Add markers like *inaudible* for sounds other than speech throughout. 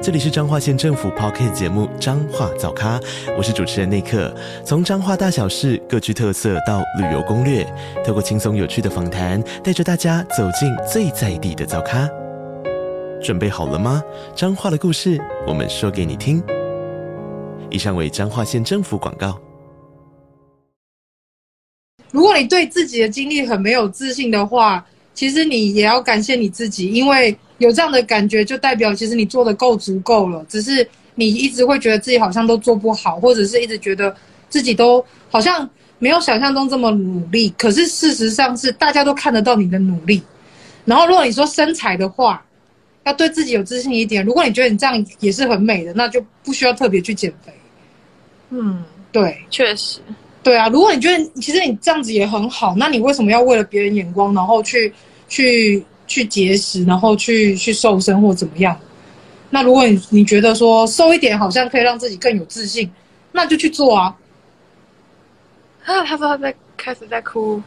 这里是彰化县政府 Podcast 节目《彰化早咖》，我是主持人内克。从彰化大小事各具特色到旅游攻略，透过轻松有趣的访谈，带着大家走进最在地的早咖。准备好了吗？彰化的故事，我们说给你听。以上为彰化县政府广告。如果你对自己的经历很没有自信的话，其实你也要感谢你自己，因为。有这样的感觉，就代表其实你做的够足够了。只是你一直会觉得自己好像都做不好，或者是一直觉得自己都好像没有想象中这么努力。可是事实上是大家都看得到你的努力。然后如果你说身材的话，要对自己有自信一点。如果你觉得你这样也是很美的，那就不需要特别去减肥。嗯，对，确实，对啊。如果你觉得其实你这样子也很好，那你为什么要为了别人眼光，然后去去？去节食，然后去去瘦身或怎么样？那如果你你觉得说瘦一点好像可以让自己更有自信，那就去做啊！啊，他说他在开始在哭，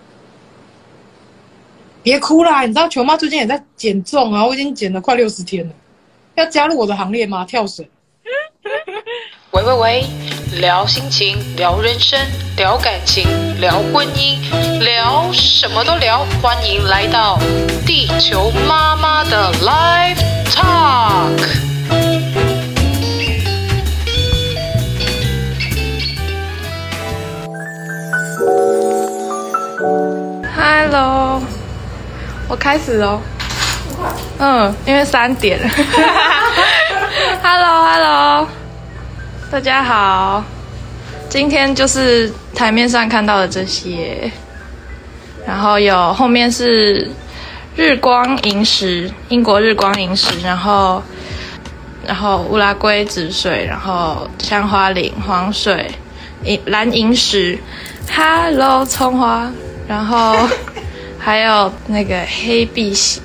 别哭啦！你知道球妈最近也在减重啊，我已经减了快六十天了，要加入我的行列吗？跳绳。喂喂喂，聊心情，聊人生，聊感情，聊婚姻，聊什么都聊。欢迎来到地球妈妈的 Live Talk。Hello，我开始喽。嗯，因为三点。*laughs* *laughs* Hello，Hello。大家好，今天就是台面上看到的这些，然后有后面是日光萤石，英国日光萤石，然后然后乌拉圭紫水，然后香花岭黄水，银蓝萤石，Hello 葱花，然后 *laughs* 还有那个黑碧玺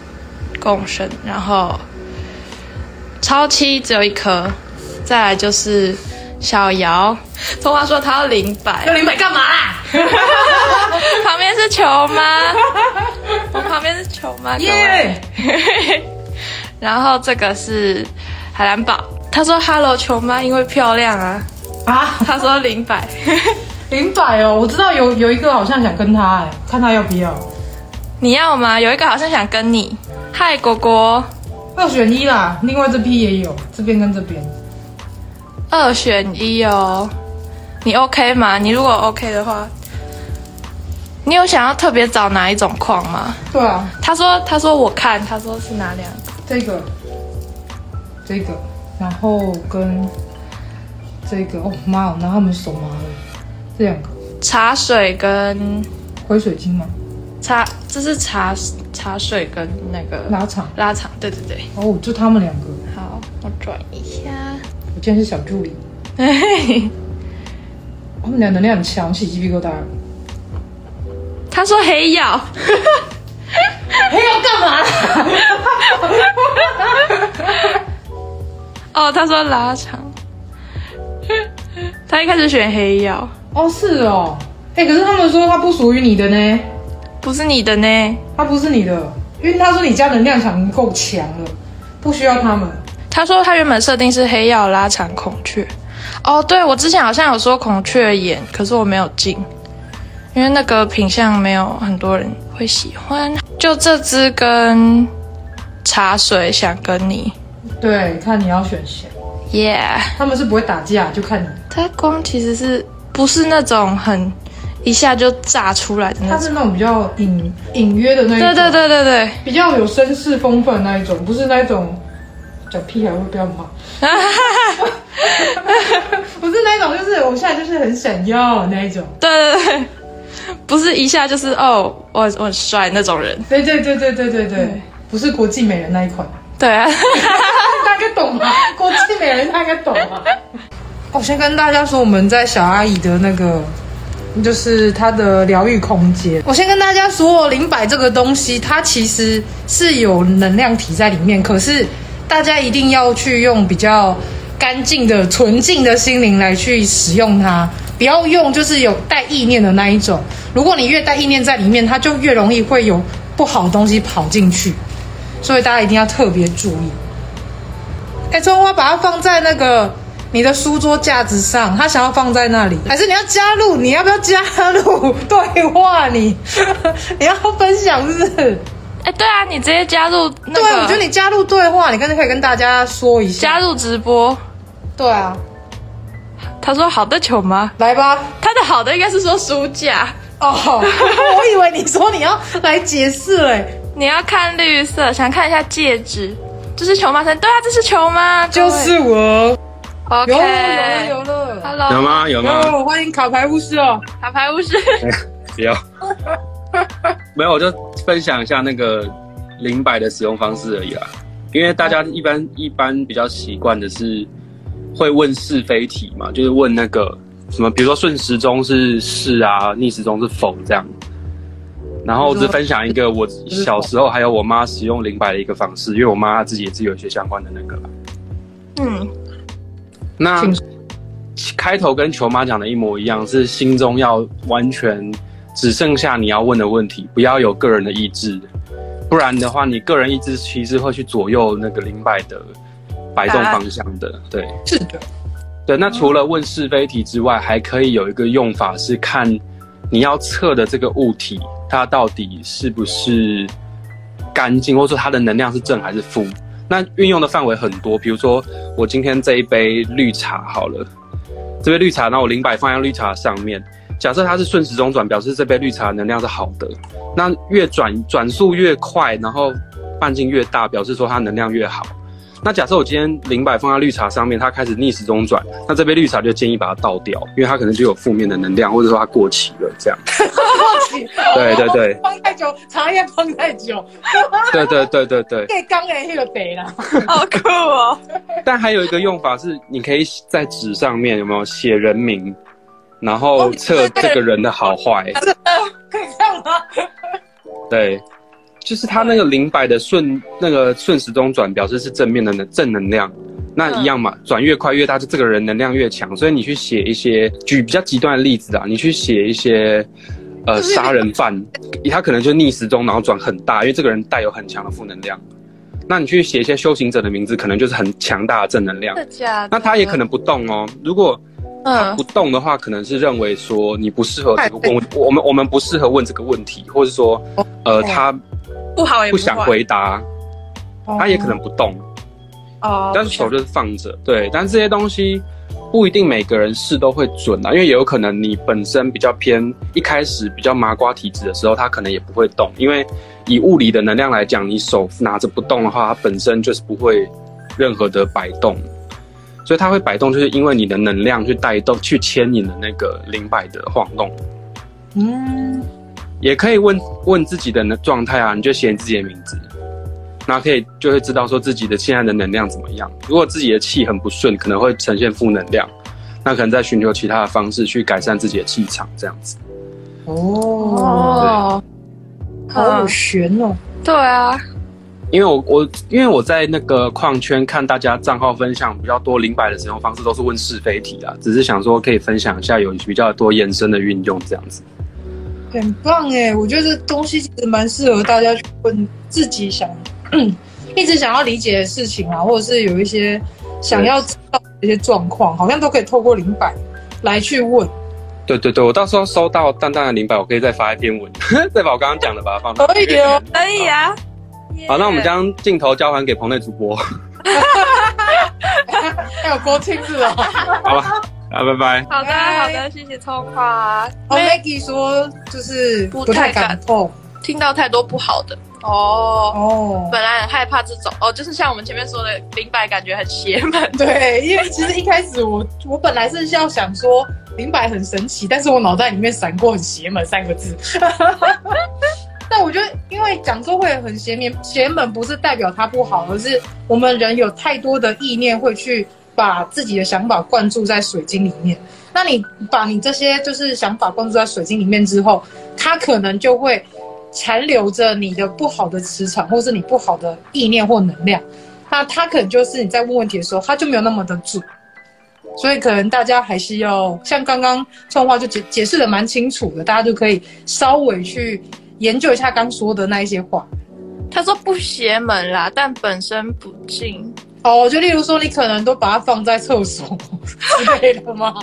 共生，然后超七只有一颗，再来就是。小姚，葱花说他要零百，要零百干嘛啦？*laughs* 旁边是球妈，*laughs* 我旁边是球妈，耶。然后这个是海蓝宝，他说 “hello 球妈”，因为漂亮啊。啊，他说零百，*laughs* 零百哦，我知道有有一个好像想跟他哎，看他要不要？你要吗？有一个好像想跟你，嗨果果，二选一啦，另外这批也有，这边跟这边。二选一哦，你 OK 吗？你如果 OK 的话，你有想要特别找哪一种矿吗？对啊，他说他说我看，他说是哪两个？这个，这个，然后跟这个哦妈哦，然后他们手麻了，这两个茶水跟灰水晶吗？茶，这是茶茶水跟那个拉长拉长，对对对，哦，就他们两个。好，我转一下。我今天是小助理，*laughs* 他们俩能量很强，起鸡皮疙瘩。他说黑曜，黑曜干嘛？*laughs* 哦，他说拉长，他一开始选黑曜。哦，是哦，哎，可是他们说他不属于你的呢，不是你的呢，他不是你的，因为他说你家能量场够强了，不需要他们。他说他原本设定是黑曜拉长孔雀，哦，对，我之前好像有说孔雀眼，可是我没有进，因为那个品相没有很多人会喜欢。就这支跟茶水想跟你，对，看你要选谁。耶，Yeah. 他们是不会打架，就看你。它光其实是不是那种很一下就炸出来的那种，他是那种比较隐隐约的那一种，对对对对对，比较有绅士风范那一种，不是那一种。讲屁孩会不要骂，*laughs* 不是那种，就是我现在就是很想要那一种。对对对，不是一下就是哦，我我很帅那种人。对对对对对对对，嗯、不是国际美人那一款。对啊，大概懂吗？国际美人大概懂吗？我先跟大家说，我们在小阿姨的那个就是它的疗愈空间。我先跟大家说，灵摆这个东西，它其实是有能量体在里面，可是大家一定要去用比较干净的、纯净的心灵来去使用它，不要用就是有带意念的那一种。如果你越带意念在里面，它就越容易会有不好的东西跑进去，所以大家一定要特别注意。哎，葱花把它放在那个。你的书桌架子上，他想要放在那里，还是你要加入？你要不要加入对话？你 *laughs* 你要分享是不是？哎，对啊，你直接加入那个。对，我觉得你加入对话，你刚才可以跟大家说一下。加入直播。对啊。他说好的球吗？来吧。他的好的应该是说书架。哦，我以为你说你要来解释嘞。你要看绿色，想看一下戒指，这是球吗？对啊，这是球吗？就是我。Okay. 有了有了有了，Hello，有吗有吗？欢迎卡牌巫师哦，卡牌巫师，不要，*laughs* *laughs* 没有，我就分享一下那个灵摆的使用方式而已啦。因为大家一般一般比较习惯的是会问是非题嘛，就是问那个什么，比如说顺时钟是是啊，逆时钟是否这样。然后我只分享一个我小时候还有我妈使用灵摆的一个方式，因为我妈自己也是有一些相关的那个。嗯。那开头跟球妈讲的一模一样，是心中要完全只剩下你要问的问题，不要有个人的意志，不然的话，你个人意志其实会去左右那个灵摆的摆动方向的。对，是的，对。那除了问是非题之外，还可以有一个用法是看你要测的这个物体，它到底是不是干净，或者说它的能量是正还是负。那运用的范围很多，比如说我今天这一杯绿茶好了，这杯绿茶，那我灵摆放在绿茶上面，假设它是顺时钟转，表示这杯绿茶能量是好的。那越转转速越快，然后半径越大，表示说它能量越好。那假设我今天零摆放在绿茶上面，它开始逆时钟转，那这杯绿茶就建议把它倒掉，因为它可能就有负面的能量，或者说它过期了这样。过期？对对对。放太久，茶叶放太久。对对对对对。对，刚诶那个得了，好酷哦。但还有一个用法是，你可以在纸上面有没有写人名，然后测这个人的好坏。可以这样吗？对。就是他那个灵摆的顺那个顺时钟转，表示是正面的能正能量，那一样嘛，转越快越大，就这个人能量越强。所以你去写一些举比较极端的例子啊，你去写一些呃杀人犯，他可能就逆时钟然后转很大，因为这个人带有很强的负能量。那你去写一些修行者的名字，可能就是很强大的正能量。那他也可能不动哦。如果他不动的话，可能是认为说你不适合这个问，我们我们不适合问这个问题，或者说呃他。不好也不，想回答，他也可能不动，哦，但是手就是放着，对。但是这些东西不一定每个人试都会准啊，因为也有可能你本身比较偏一开始比较麻瓜体质的时候，他可能也不会动，因为以物理的能量来讲，你手拿着不动的话，它本身就是不会任何的摆动，所以它会摆动，就是因为你的能量去带动、去牵引的那个灵摆的晃动，嗯。也可以问问自己的状态啊，你就写你自己的名字，那可以就会知道说自己的现在的能量怎么样。如果自己的气很不顺，可能会呈现负能量，那可能在寻求其他的方式去改善自己的气场，这样子。哦，好有玄哦。对啊，因为我我因为我在那个矿圈看大家账号分享比较多零百的使用方式都是问是非题啊，只是想说可以分享一下有比较多延伸的运用这样子。很棒哎，我觉得这东西其实蛮适合大家去问自己想，*clears throat* 一直想要理解的事情啊，或者是有一些想要知道的一些状况，好像都可以透过零百来去问。对对对，我到时候收到淡淡的零百，我可以再发一篇文，*laughs* 再把我刚刚讲的把它放。可以哦，可以啊。好，那我们将镜头交还给棚内主播。*laughs* 还有郭庆子哦，好吧。啊，拜拜。好的，好的，谢谢葱花。哦，Maggie 说就是不太敢碰，听到太多不好的。哦哦，本来很害怕这种哦，就是像我们前面说的，灵摆感觉很邪门。*laughs* 对，因为其实一开始我我本来是要想说灵摆很神奇，但是我脑袋里面闪过很邪门三个字。我觉得，因为讲说会很邪门，邪门不是代表它不好，而是我们人有太多的意念会去。把自己的想法灌注在水晶里面。那你把你这些就是想法灌注在水晶里面之后，它可能就会残留着你的不好的磁场，或是你不好的意念或能量。那它可能就是你在问问题的时候，它就没有那么的准。所以可能大家还是要像刚刚创话就解解释的蛮清楚的，大家就可以稍微去研究一下刚说的那一些话。他说不邪门啦，但本身不敬。哦，就例如说，你可能都把它放在厕所 *laughs* 之类的吗？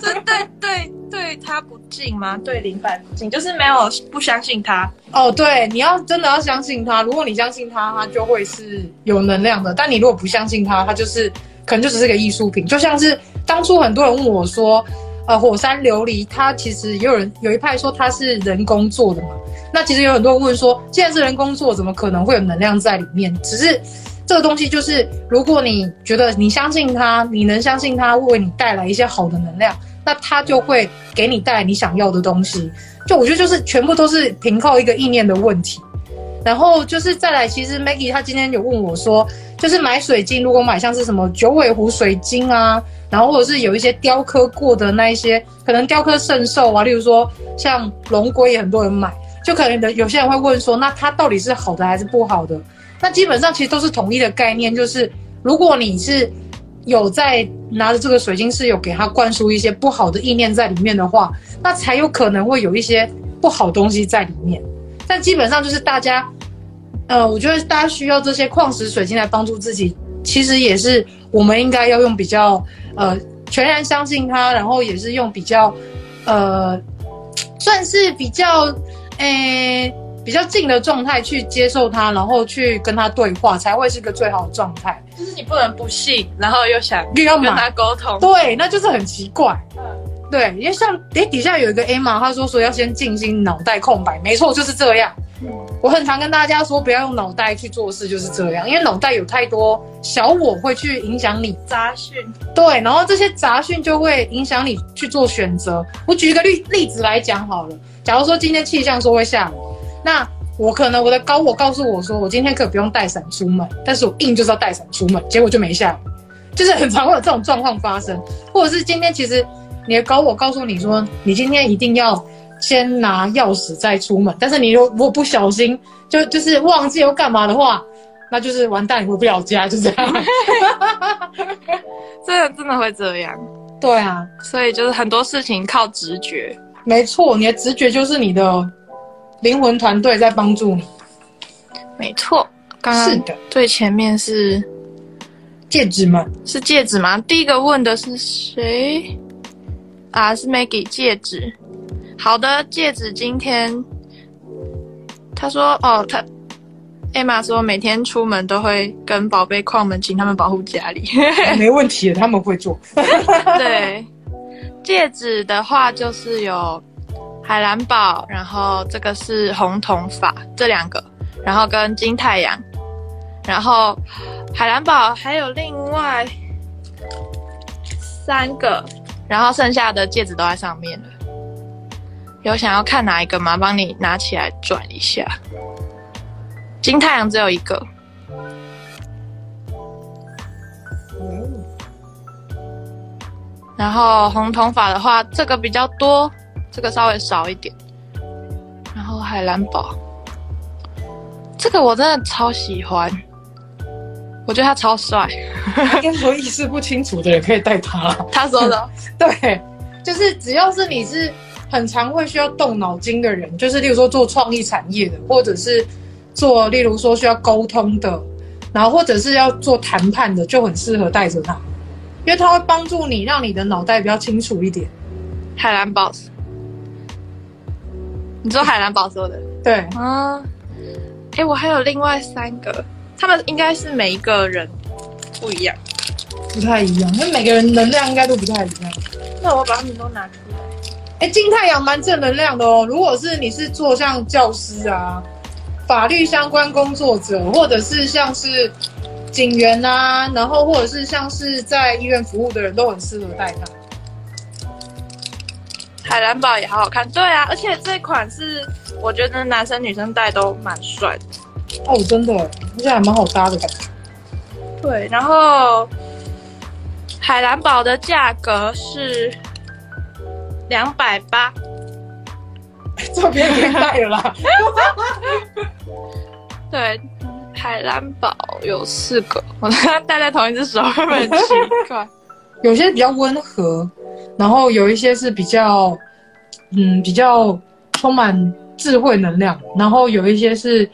这对对对，他不敬吗？对灵摆不敬，就是没有不相信他。哦，对，你要真的要相信他。如果你相信他，他就会是有能量的。但你如果不相信他，他就是可能就只是个艺术品。就像是当初很多人问我说，呃，火山琉璃，它其实也有人有一派说它是人工做的嘛。那其实有很多人问说，既然是人工做，怎么可能会有能量在里面？只是。这个东西就是，如果你觉得你相信它，你能相信它会为你带来一些好的能量，那它就会给你带来你想要的东西。就我觉得就是全部都是凭靠一个意念的问题。然后就是再来，其实 Maggie 她今天有问我说，就是买水晶，如果买像是什么九尾狐水晶啊，然后或者是有一些雕刻过的那一些，可能雕刻圣兽啊，例如说像龙龟也很多人买，就可能有些人会问说，那它到底是好的还是不好的？那基本上其实都是统一的概念，就是如果你是有在拿着这个水晶是有给它灌输一些不好的意念在里面的话，那才有可能会有一些不好东西在里面。但基本上就是大家，呃，我觉得大家需要这些矿石水晶来帮助自己，其实也是我们应该要用比较呃全然相信它，然后也是用比较呃算是比较诶。欸比较静的状态去接受它，然后去跟他对话，才会是个最好的状态。就是你不能不信，然后又想又要跟他沟通，对，那就是很奇怪。嗯，对，因为像诶底下有一个 A 嘛，他说说要先静心，脑袋空白，没错，就是这样。嗯，我很常跟大家说，不要用脑袋去做事，就是这样，因为脑袋有太多小我会去影响你杂讯。对，然后这些杂讯就会影响你去做选择。我举一个例例子来讲好了，假如说今天气象说会下雨。那我可能我的高我告诉我说，我今天可以不用带伞出门，但是我硬就是要带伞出门，结果就没下雨，就是很常会有这种状况发生。或者是今天其实你的高我告诉你说，你今天一定要先拿钥匙再出门，但是你如果不小心就就是忘记又干嘛的话，那就是完蛋，你回不了家，就这样。*laughs* 这真的会这样？对啊，所以就是很多事情靠直觉。没错，你的直觉就是你的。灵魂团队在帮助你，没错。刚刚是的，最前面是戒指吗？是戒指吗？第一个问的是谁？啊，是 Maggie 戒指。好的，戒指今天他说哦，他 Emma 说每天出门都会跟宝贝矿们请他们保护家里，*laughs* 没问题，他们会做。*laughs* *laughs* 对，戒指的话就是有。海蓝宝，然后这个是红铜法，这两个，然后跟金太阳，然后海蓝宝还有另外三个，然后剩下的戒指都在上面了。有想要看哪一个吗？帮你拿起来转一下。金太阳只有一个。然后红铜法的话，这个比较多。这个稍微少一点，然后海蓝宝，这个我真的超喜欢，我觉得他超帅。任何意识不清楚的也可以带他。他说的，*laughs* 对，就是只要是你是很常会需要动脑筋的人，就是例如说做创意产业的，或者是做例如说需要沟通的，然后或者是要做谈判的，就很适合带着他，因为他会帮助你让你的脑袋比较清楚一点。海蓝宝。你说海蓝宝说的对啊，哎、欸，我还有另外三个，他们应该是每一个人不一样，不太一样，因为每个人能量应该都不太一样。那我把他们都拿出来。哎、欸，金太阳蛮正能量的哦。如果是你是做像教师啊、法律相关工作者，或者是像是警员啊，然后或者是像是在医院服务的人都很适合戴它。海蓝宝也好好看，对啊，而且这款是我觉得男生女生戴都蛮帅的。哦，真的，而且还蛮好搭的感觉。对，然后海蓝宝的价格是两百八，*laughs* 这边可以带了啦。*laughs* 对，海蓝宝有四个，我戴在同一只手会很奇怪？*laughs* 有些比较温和，然后有一些是比较，嗯，比较充满智慧能量，然后有一些是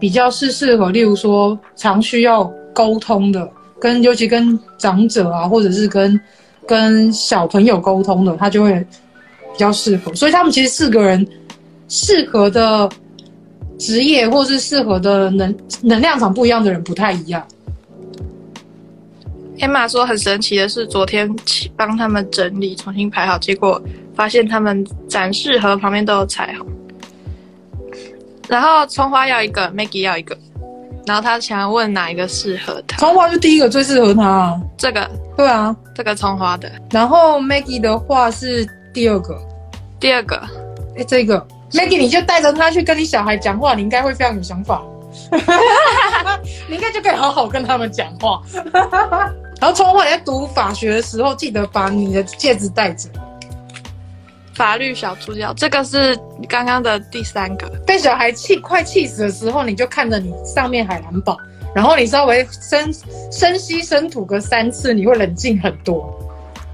比较是适合，例如说常需要沟通的，跟尤其跟长者啊，或者是跟跟小朋友沟通的，他就会比较适合。所以他们其实四个人适合的职业或是适合的能能量场不一样的人不太一样。Emma 说很神奇的是，昨天帮他们整理重新排好，结果发现他们展示盒旁边都有彩虹。然后葱花要一个，Maggie 要一个，然后他想要问哪一个适合他？葱花就第一个最适合他啊，这个对啊，这个葱花的。然后 Maggie 的话是第二个，第二个，哎，这个 Maggie 你就带着他去跟你小孩讲话，你应该会非常有想法，*laughs* 你应该就可以好好跟他们讲话。然后葱花，你在读法学的时候，记得把你的戒指戴着。法律小助教，这个是刚刚的第三个。被小孩气快气死的时候，你就看着你上面海蓝宝，然后你稍微深深吸深吐个三次，你会冷静很多。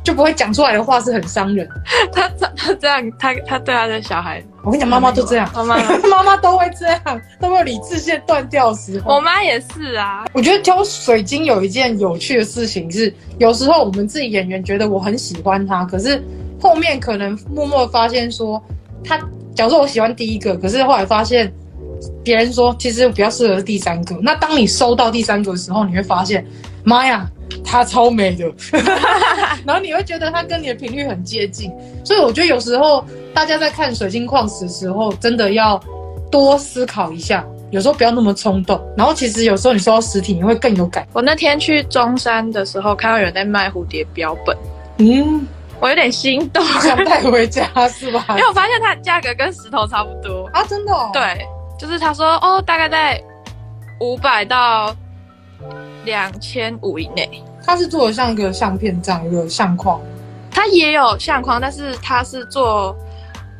就不会讲出来的话是很伤人。*laughs* 他他他这样，他他对他的小孩，我跟你讲，妈妈都这样，妈妈 *laughs* 妈妈都会这样，都会有理智线断掉的时候。我妈也是啊。我觉得挑水晶有一件有趣的事情是，有时候我们自己演员觉得我很喜欢他，可是后面可能默默发现说，他假如说我喜欢第一个，可是后来发现别人说其实比较适合第三个。那当你收到第三个的时候，你会发现，妈呀！她超美的，*laughs* 然后你会觉得她跟你的频率很接近，所以我觉得有时候大家在看水晶矿石的时候，真的要多思考一下，有时候不要那么冲动。然后其实有时候你收到实体，你会更有感。我那天去中山的时候，看到有人在卖蝴蝶标本，嗯，我有点心动，想带回家是吧？*laughs* 因为我发现它的价格跟石头差不多啊，真的哦？对，就是他说哦，大概在五百到。两千五以内，它是做的像一个相片这样一个相框，它也有相框，但是它是做，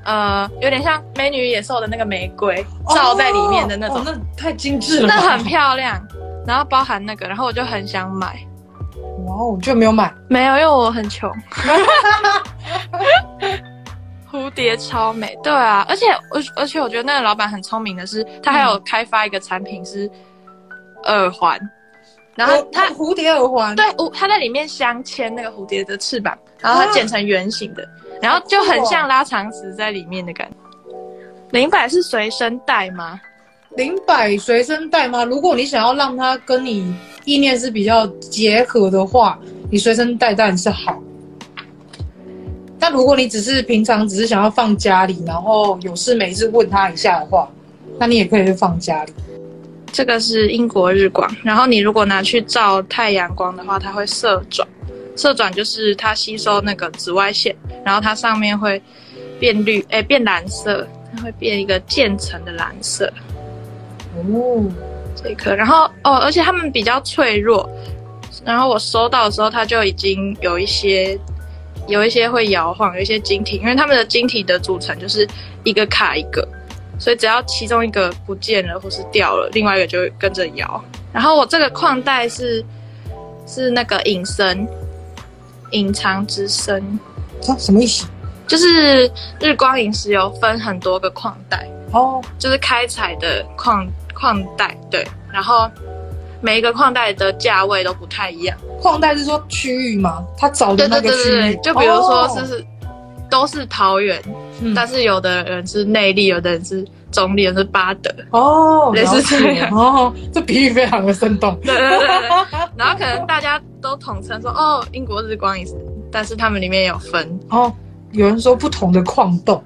呃，有点像美女野兽的那个玫瑰罩在里面的那种，哦哦、那太精致了，那很漂亮。然后包含那个，然后我就很想买，哇哦，我就没有买，没有，因为我很穷。*laughs* 蝴蝶超美，对啊，而且我而且我觉得那个老板很聪明的是，他还有开发一个产品是耳环。然后他蝴蝶耳环，对，他在里面镶嵌那个蝴蝶的翅膀，然后他剪成圆形的，然后就很像拉长石在里面的感觉。灵摆是随身带吗？灵摆随身带吗？如果你想要让它跟你意念是比较结合的话，你随身带当然是好。但如果你只是平常只是想要放家里，然后有事没事问他一下的话，那你也可以去放家里。这个是英国日光，然后你如果拿去照太阳光的话，它会色转。色转就是它吸收那个紫外线，然后它上面会变绿，哎，变蓝色，它会变一个渐层的蓝色。哦，这颗，然后哦，而且它们比较脆弱，然后我收到的时候，它就已经有一些，有一些会摇晃，有一些晶体，因为它们的晶体的组成就是一个卡一个。所以只要其中一个不见了或是掉了，另外一个就会跟着摇。然后我这个矿带是是那个隐身，隐藏之身。它什么意思？就是日光萤石有分很多个矿带哦，就是开采的矿矿带。对，然后每一个矿带的价位都不太一样。矿带是说区域吗？他找的那个区域，对对对对，就比如说是都是桃园，嗯、但是有的人是内坜，有的人是中坜，有的是巴德哦，类似这样哦，这比喻非常的生动。对对对对，然后可能大家都统称说哦，英国日光也是，但是他们里面有分哦。有人说不同的矿洞，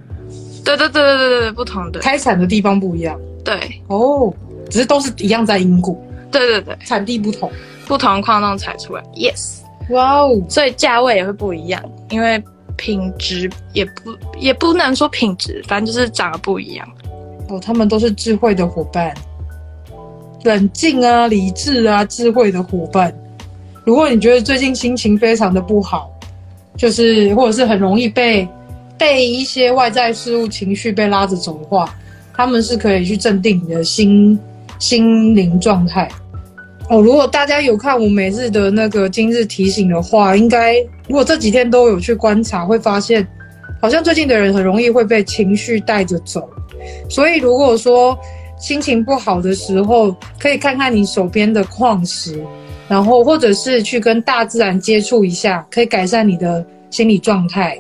对对对对对对，不同的开采的地方不一样。对哦，只是都是一样在英国。对对对，产地不同，不同矿洞采出来。Yes，哇哦，所以价位也会不一样，因为。品质也不也不能说品质，反正就是长得不一样。哦，他们都是智慧的伙伴，冷静啊，理智啊，智慧的伙伴。如果你觉得最近心情非常的不好，就是或者是很容易被被一些外在事物情绪被拉着走的话，他们是可以去镇定你的心心灵状态。哦，如果大家有看我每日的那个今日提醒的话，应该如果这几天都有去观察，会发现好像最近的人很容易会被情绪带着走。所以如果说心情不好的时候，可以看看你手边的矿石，然后或者是去跟大自然接触一下，可以改善你的心理状态。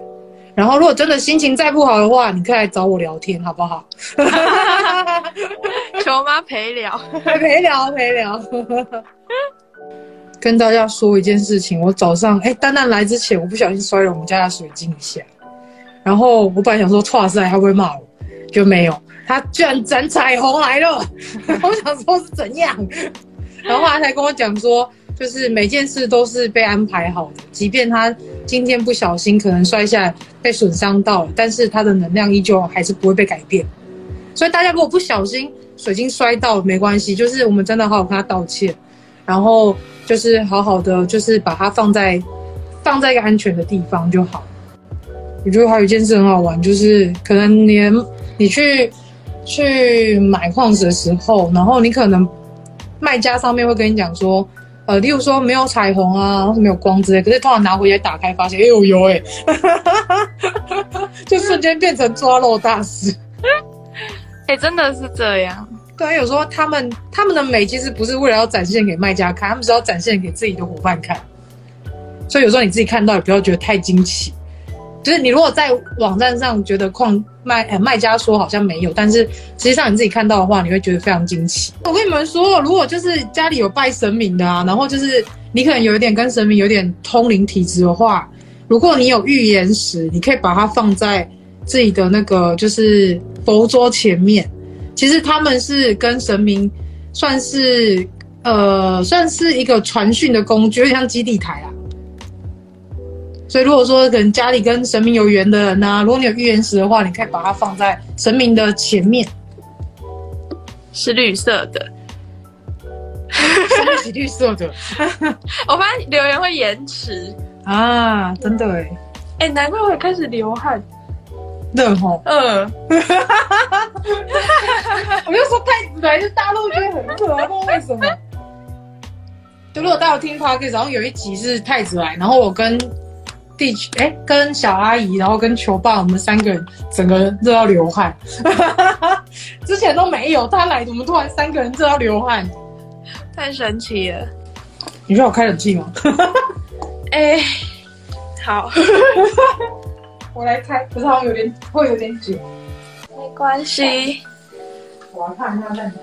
然后如果真的心情再不好的话，你可以来找我聊天，好不好？*laughs* 求妈陪聊，陪聊陪聊。*laughs* 跟大家说一件事情，我早上哎，蛋蛋来之前，我不小心摔了我们家的水晶一下，然后我本来想说，剉赛他会不会骂我？就没有，他居然展彩虹来了，*laughs* 我想说是怎样，然后后来才跟我讲说，就是每件事都是被安排好的，即便他今天不小心可能摔下来被损伤到了，但是它的能量依旧还是不会被改变。所以大家如果不小心水晶摔到没关系，就是我们真的好好跟他道歉，然后就是好好的就是把它放在放在一个安全的地方就好。我觉得还有一件事很好玩，就是可能连。你去去买矿石的时候，然后你可能卖家上面会跟你讲说，呃，例如说没有彩虹啊，或是没有光之类，可是突然拿回来打开，发现哎呦呦哎，*laughs* 就瞬间变成抓漏大师。哎、*laughs* 欸，真的是这样。对，有时候他们他们的美其实不是为了要展现给卖家看，他们是要展现给自己的伙伴看。所以有时候你自己看到也不要觉得太惊奇。就是你如果在网站上觉得矿卖呃卖家说好像没有，但是实际上你自己看到的话，你会觉得非常惊奇。我跟你们说，如果就是家里有拜神明的啊，然后就是你可能有一点跟神明有点通灵体质的话，如果你有预言石，你可以把它放在自己的那个就是佛桌前面。其实他们是跟神明算是呃算是一个传讯的工具，有点像基地台啊。所以，如果说可能家里跟神明有缘的人呢、啊，如果你有预言石的话，你可以把它放在神明的前面，是绿色的，是绿色的。*laughs* 我发现留言会延迟啊，真的哎，哎、欸，难怪我开始流汗，热吼，嗯，*laughs* 我就说太子来，就大陆觉得很热，不知道为什么。就如果大家有听 podcast，然后有一集是太子来，然后我跟。地球哎，跟小阿姨，然后跟球爸，我们三个人整个人热到流汗，*laughs* 之前都没有，他来，我们突然三个人热到流汗，太神奇了。你说我开冷气吗？*laughs* 哎，好，*laughs* 我来开，可是好像有点会有点久，没关系。我要看一下在哪里。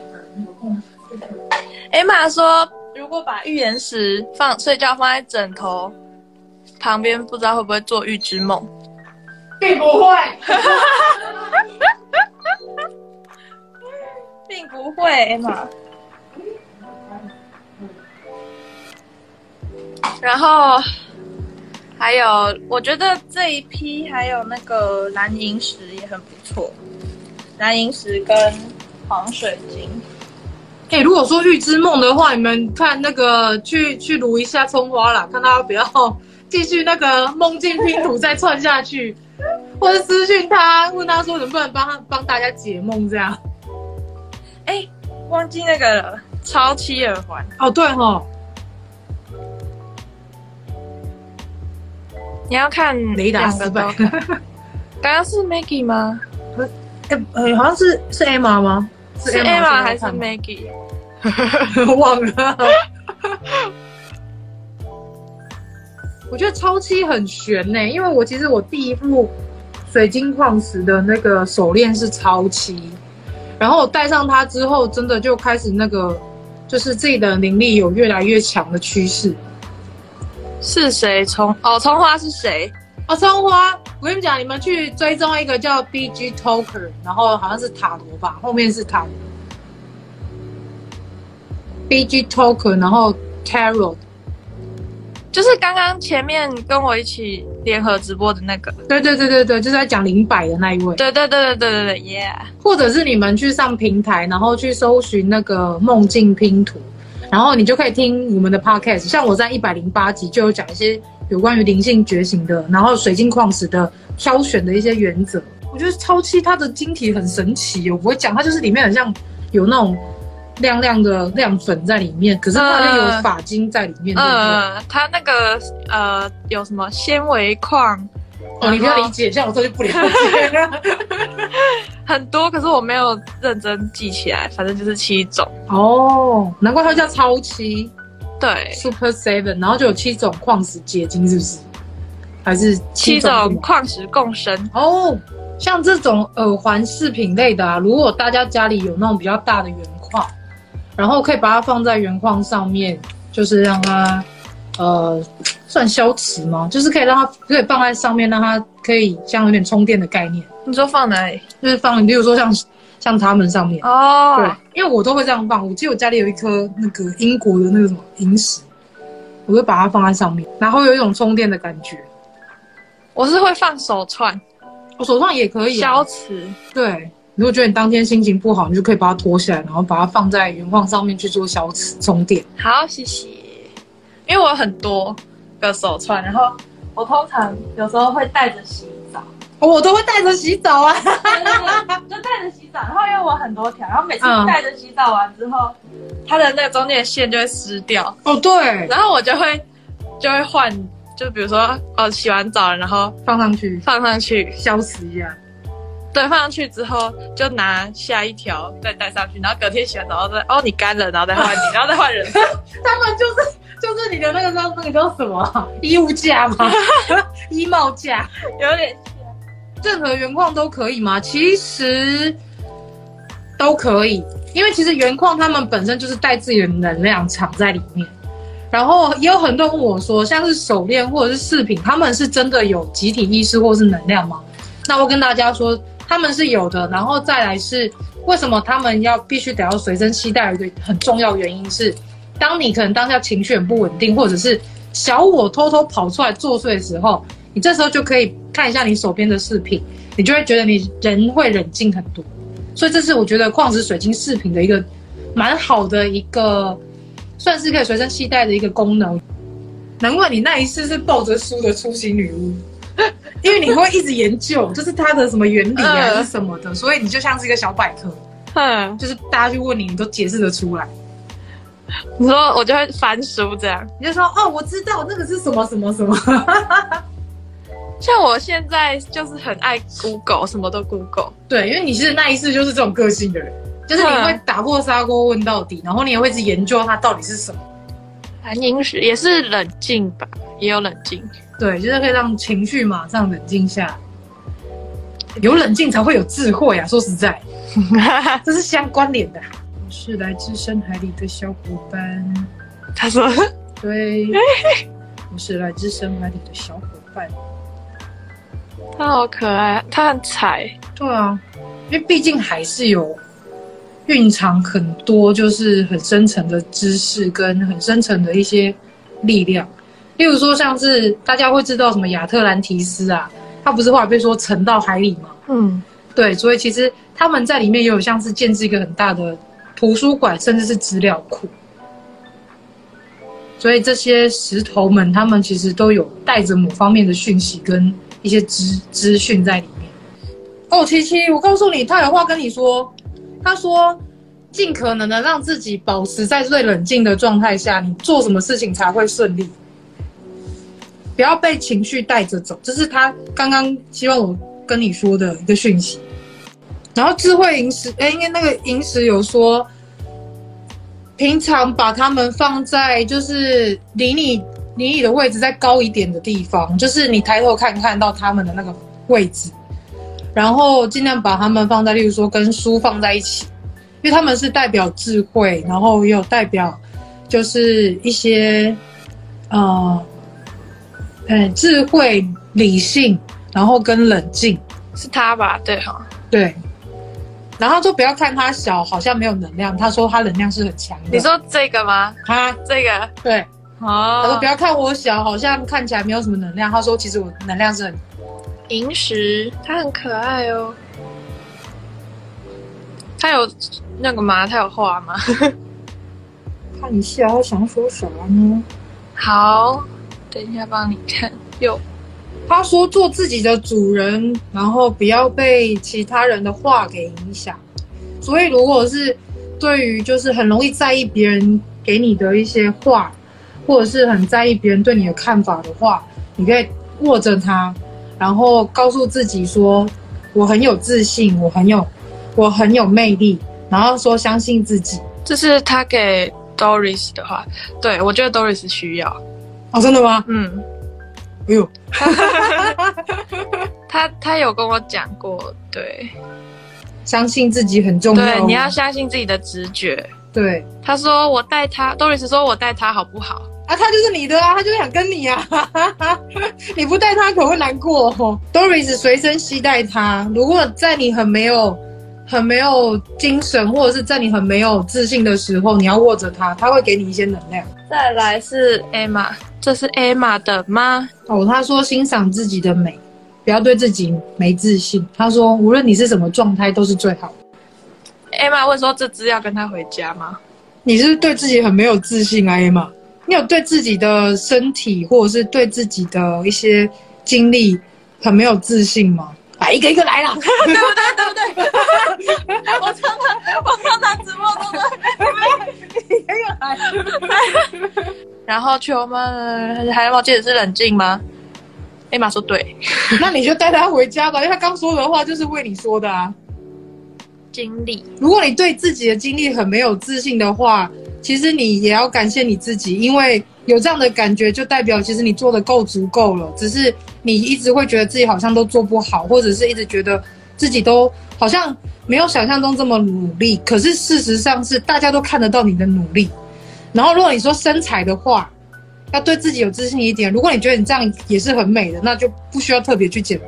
Emma 说，如果把预言石放睡觉放在枕头。旁边不知道会不会做预知梦，并不会，并不会嘛。然后还有，我觉得这一批还有那个蓝萤石也很不错，蓝萤石跟黄水晶。哎、欸，如果说预知梦的话，你们看那个去去卤一下葱花啦，看他不要。继续那个梦境拼图再串下去，*laughs* 或者私讯他，问他说能不能帮他帮大家解梦这样。哎、欸，忘记那个了，超期耳环哦，对哦。你要看雷达失败。*laughs* 刚刚是 Maggie 吗？哎、欸，好像是是 Emma 吗？是 Emma 还是 Maggie？*laughs* 忘了。我觉得超七很悬呢、欸，因为我其实我第一副水晶矿石的那个手链是超七，然后我戴上它之后，真的就开始那个，就是自己的灵力有越来越强的趋势。是谁？葱哦，葱花是谁？哦，葱花，我跟你讲，你们去追踪一个叫 BG Talker，然后好像是塔罗吧，后面是塔罗。BG Talker，然后 Tarot。就是刚刚前面跟我一起联合直播的那个，对对对对对，就是在讲灵摆的那一位，对对对对对对对，耶！或者是你们去上平台，然后去搜寻那个梦境拼图，然然后你就可以听我们的 podcast。像我在一百零八集就有讲一些有关于灵性觉醒的，然后水晶矿石的挑选的一些原则。我觉得超七它的晶体很神奇，我不会讲，它就是里面很像有那种亮亮的亮粉在里面，可是它又有发晶在里面。呃，它那个呃有什么纤维矿？哦，你不要理解，像我这就不了解。*laughs* 很多，可是我没有认真记起来，反正就是七种。哦，难怪它叫超七。对，Super Seven，然后就有七种矿石结晶，是不是？还是七种，七种矿石共生？哦，像这种耳环饰品类的啊，如果大家家里有那种比较大的原矿，然后可以把它放在原矿上面，就是让它。呃，算消磁吗？就是可以让它可以放在上面，让它可以像有点充电的概念。你说放哪里？就是放，比如说像像他们上面哦。对，因为我都会这样放。我记得我家里有一颗那个英国的那个什么萤石，我会把它放在上面，然后有一种充电的感觉。我是会放手串，我手串也可以、啊、消磁。对，如果觉得你当天心情不好，你就可以把它脱下来，然后把它放在原矿上面去做消磁充电。好，谢谢。因为我有很多个手串，然后我通常有时候会带着洗澡，我都会带着洗澡啊，对对对，就带着洗澡。然后因为我很多条，然后每次带着洗澡完之后，嗯、它的那个中间的线就会湿掉。哦，对。然后我就会就会换，就比如说哦，洗完澡了，然后放上去，放上去消磁一下。对，放上去之后就拿下一条再戴上去，然后隔天洗完澡再哦，你干了，然后再换你，*laughs* 然后再换人。他们就是。就是你的那个叫那个叫什么衣物架吗？*laughs* 衣帽架有点像。任何原矿都可以吗？其实都可以，因为其实原矿他们本身就是带自己的能量场在里面。然后也有很多人问我说，像是手链或者是饰品，他们是真的有集体意识或是能量吗？那我跟大家说，他们是有的。然后再来是为什么他们要必须得要随身携带？一个很重要原因是。当你可能当下情绪很不稳定，或者是小我偷偷跑出来作祟的时候，你这时候就可以看一下你手边的饰品，你就会觉得你人会冷静很多。所以这是我觉得矿石水晶饰品的一个蛮好的一个，算是可以随身携带的一个功能。难怪你那一次是抱着书的初心女巫，*laughs* 因为你会一直研究，就是它的什么原理啊是什么的，所以你就像是一个小百科，嗯，就是大家去问你，你都解释得出来。你说我就会翻书这样，你就说哦，我知道那个是什么什么什么。*laughs* 像我现在就是很爱 Google，什么都 Google。对，因为你是那一世就是这种个性的人，就是你会打破砂锅问到底，然后你也会去研究它到底是什么。蓝萤石也是冷静吧，也有冷静。对，就是可以让情绪马上冷静下来。有冷静才会有智慧啊！说实在，*laughs* 这是相关联的。我是来自深海里的小伙伴，他说：“ *laughs* 对，我是来自深海里的小伙伴。他好可爱，他很彩。对啊，因为毕竟还是有蕴藏很多，就是很深层的知识跟很深层的一些力量。例如说，像是大家会知道什么亚特兰提斯啊，他不是后来被说沉到海里吗？嗯，对，所以其实他们在里面也有像是建置一个很大的。”图书馆甚至是资料库，所以这些石头们，他们其实都有带着某方面的讯息跟一些资资讯在里面。哦，七七，我告诉你，他有话跟你说。他说，尽可能的让自己保持在最冷静的状态下，你做什么事情才会顺利。不要被情绪带着走，这是他刚刚希望我跟你说的一个讯息。然后智慧萤石，哎，因为那个萤石有说，平常把它们放在就是离你离你的位置再高一点的地方，就是你抬头看看到它们的那个位置，然后尽量把它们放在，例如说跟书放在一起，因为它们是代表智慧，然后也有代表就是一些呃，嗯，智慧、理性，然后跟冷静，是他吧？对哈，对。然后就不要看他小，好像没有能量。他说他能量是很强的。你说这个吗？他，这个对。哦。他说不要看我小，好像看起来没有什么能量。他说其实我能量是很。萤石，他很可爱哦。他有那个吗？他有画吗？*laughs* 看一下他想说什么呢？好，等一下帮你看。有，他说做自己的主人，然后不要被其他人的话给影响。所以，如果是对于就是很容易在意别人给你的一些话，或者是很在意别人对你的看法的话，你可以握着它，然后告诉自己说：“我很有自信，我很有，我很有魅力。”然后说相信自己。这是他给 Doris 的话，对，我觉得 Doris 需要。哦，真的吗？嗯。哎呦，*laughs* 他他有跟我讲过，对，相信自己很重要。对，你要相信自己的直觉。对，他说我带他，Doris 说我带他好不好？啊，他就是你的啊，他就想跟你啊，*laughs* 你不带他可会难过哦。Doris 随身携带他，如果在你很没有。很没有精神，或者是在你很没有自信的时候，你要握着它，它会给你一些能量。再来是 Emma，这是 Emma 的吗？哦，他说欣赏自己的美，不要对自己没自信。他说无论你是什么状态都是最好的。Emma 会说这只要跟他回家吗？你是是对自己很没有自信啊，Emma？你有对自己的身体或者是对自己的一些经历很没有自信吗？啊，一个一个来了，对不对？对不对？我常常我常常直播都在，一个一个来。然后球们还要记得是冷静吗？艾玛说对，那你就带他回家吧，因为他刚说的话就是为你说的啊。经历，如果你对自己的经历很没有自信的话，其实你也要感谢你自己，因为。有这样的感觉，就代表其实你做的够足够了。只是你一直会觉得自己好像都做不好，或者是一直觉得自己都好像没有想象中这么努力。可是事实上是大家都看得到你的努力。然后如果你说身材的话，要对自己有自信一点。如果你觉得你这样也是很美的，那就不需要特别去减肥。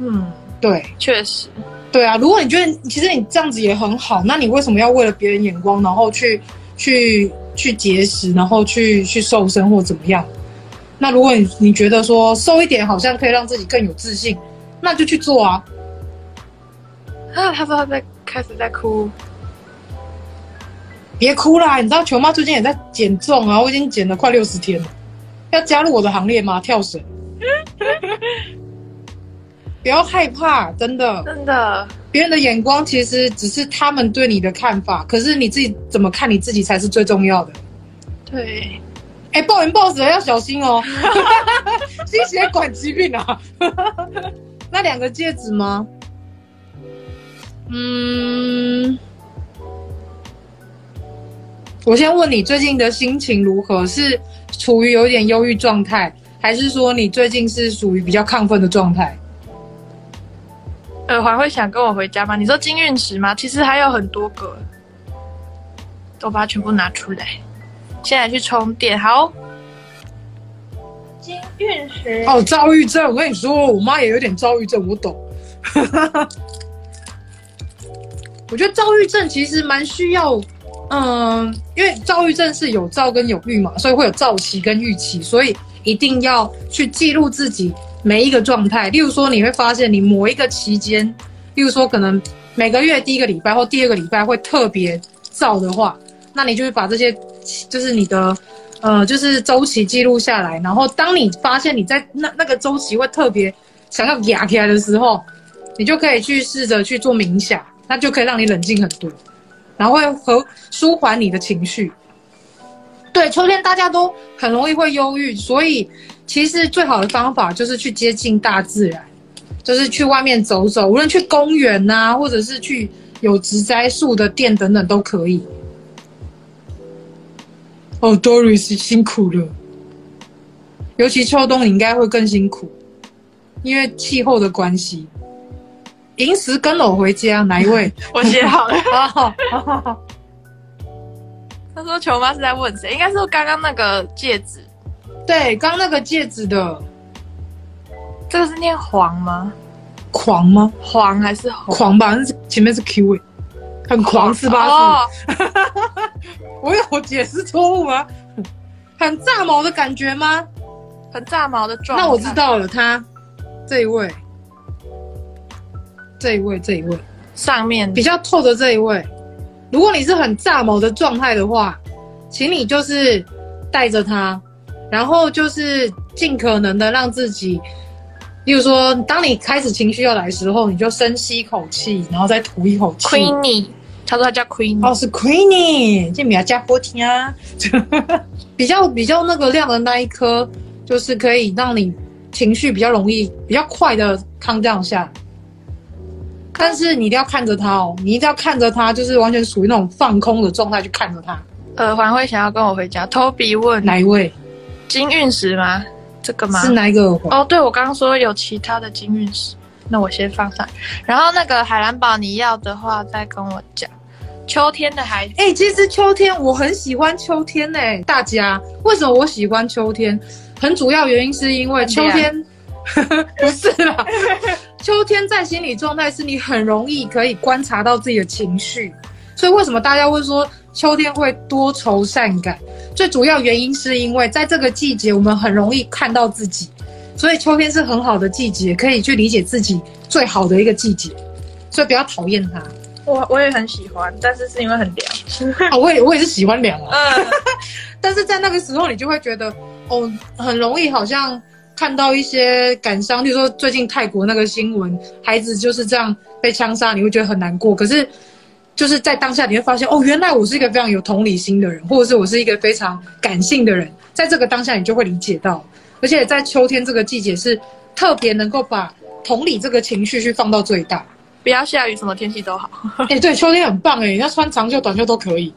嗯，对，确实，对啊。如果你觉得其实你这样子也很好，那你为什么要为了别人眼光，然后去去？去节食，然后去去瘦身或怎么样？那如果你你觉得说瘦一点好像可以让自己更有自信，那就去做啊！啊，他说他在开始在哭，别哭啦！你知道球妈最近也在减重啊，我已经减了快六十天了，要加入我的行列吗？跳水，*laughs* 不要害怕，真的，真的。别人的眼光其实只是他们对你的看法，可是你自己怎么看你自己才是最重要的。对，哎，暴饮暴食要小心哦，*laughs* 心血管疾病啊。*laughs* 那两个戒指吗？嗯，我先问你最近的心情如何？是处于有点忧郁状态，还是说你最近是属于比较亢奋的状态？耳环会想跟我回家吗？你说金运石吗？其实还有很多个，我把它全部拿出来，现在去充电。好，金运石。哦，躁郁症，我跟你说，我妈也有点躁郁症，我懂。*laughs* 我觉得躁郁症其实蛮需要，嗯，因为躁郁症是有躁跟有郁嘛，所以会有躁期跟郁期，所以一定要去记录自己。每一个状态，例如说，你会发现你某一个期间，例如说，可能每个月第一个礼拜或第二个礼拜会特别躁的话，那你就会把这些，就是你的，呃，就是周期记录下来。然后，当你发现你在那那个周期会特别想要压起来的时候，你就可以去试着去做冥想，那就可以让你冷静很多，然后会和舒缓你的情绪。对，秋天大家都很容易会忧郁，所以。其实最好的方法就是去接近大自然，就是去外面走走，无论去公园呐、或者是去有植栽树的店等等都可以。哦，Doris 辛苦了，尤其秋冬你应该会更辛苦，因为气候的关系。银石跟我回家，哪一位？*laughs* 我写好了。*laughs* 好好好。他说球妈是在问谁？应该是刚刚那个戒指。对，刚那个戒指的，这个是念黄吗？狂吗？黄还是红？狂吧，前面是 Q 诶，很狂是吧？哦，*laughs* 我有解释错误吗？很炸毛的感觉吗？很炸毛的状态。那我知道了，他这一位，这一位，这一位，上面比较透的这一位。如果你是很炸毛的状态的话，请你就是带着他，然后就是尽可能的让自己，例如说，当你开始情绪要来的时候，你就深吸一口气，然后再吐一口气。Queenie，他说他叫 Queenie，哦，是 Queenie，这名要加波听啊，*laughs* 比较比较那个亮的那一颗，就是可以让你情绪比较容易、比较快的 calm down 下。但是你一定要看着他哦，你一定要看着他，就是完全属于那种放空的状态去看着他。耳，环会想要跟我回家。Toby 问哪一位？金运石吗？这个吗？是哪一个耳环？哦，对，我刚刚说有其他的金运石，那我先放上。然后那个海蓝宝，你要的话再跟我讲。秋天的孩子，哎、欸，其实秋天我很喜欢秋天呢、欸。大家为什么我喜欢秋天？很主要原因是因为秋天。*laughs* 不是啦，秋天在心理状态是你很容易可以观察到自己的情绪，所以为什么大家会说秋天会多愁善感？最主要原因是因为在这个季节我们很容易看到自己，所以秋天是很好的季节，可以去理解自己最好的一个季节，所以不要讨厌它。我我也很喜欢，但是是因为很凉。啊，*laughs* 我也我也是喜欢凉啊。嗯，*laughs* 但是在那个时候你就会觉得哦，很容易好像。看到一些感伤，例如说最近泰国那个新闻，孩子就是这样被枪杀，你会觉得很难过。可是就是在当下，你会发现，哦，原来我是一个非常有同理心的人，或者是我是一个非常感性的人。在这个当下，你就会理解到，而且在秋天这个季节是特别能够把同理这个情绪去放到最大。不要下雨，什么天气都好。*laughs* 哎、欸，对，秋天很棒哎，你要穿长袖、短袖都可以。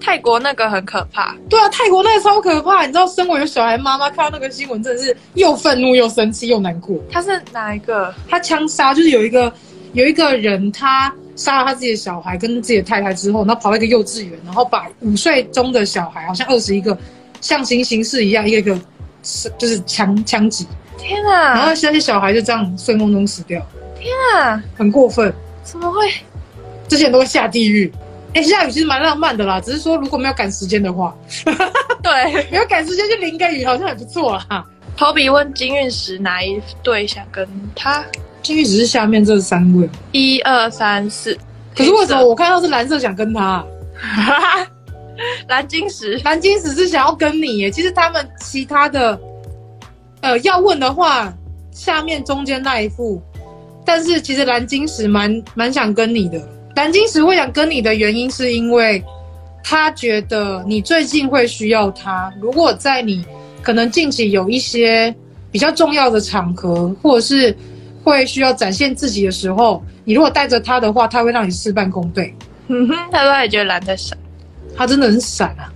泰国那个很可怕，对啊，泰国那个超可怕。你知道，身为有小孩妈妈，看到那个新闻，真的是又愤怒又生气又难过。他是哪一个？他枪杀，就是有一个有一个人，他杀了他自己的小孩跟自己的太太之后，然后跑到一个幼稚园，然后把五岁中的小孩，好像二十一个，像行刑事一样，一个一个是就是枪枪击。天啊！然后那些小孩就这样睡梦中死掉。天啊！很过分。怎么会？这些人都会下地狱。哎、欸，下雨其实蛮浪漫的啦，只是说如果没有赶时间的话，*laughs* 对，没有赶时间就淋个雨好像也不错啦。Toby 问金运石哪一对想跟他？金运石是下面这三位，一二三四。可是为什么我看到是蓝色想跟他？蓝金石，*laughs* 蓝金石是想要跟你耶。其实他们其他的，呃，要问的话，下面中间那一副，但是其实蓝晶石蛮蛮想跟你的。蓝晶石会想跟你的原因，是因为他觉得你最近会需要他。如果在你可能近期有一些比较重要的场合，或者是会需要展现自己的时候，你如果带着他的话，他会让你事半功倍。嗯哼，他说他也觉得蓝在闪，他真的很闪啊。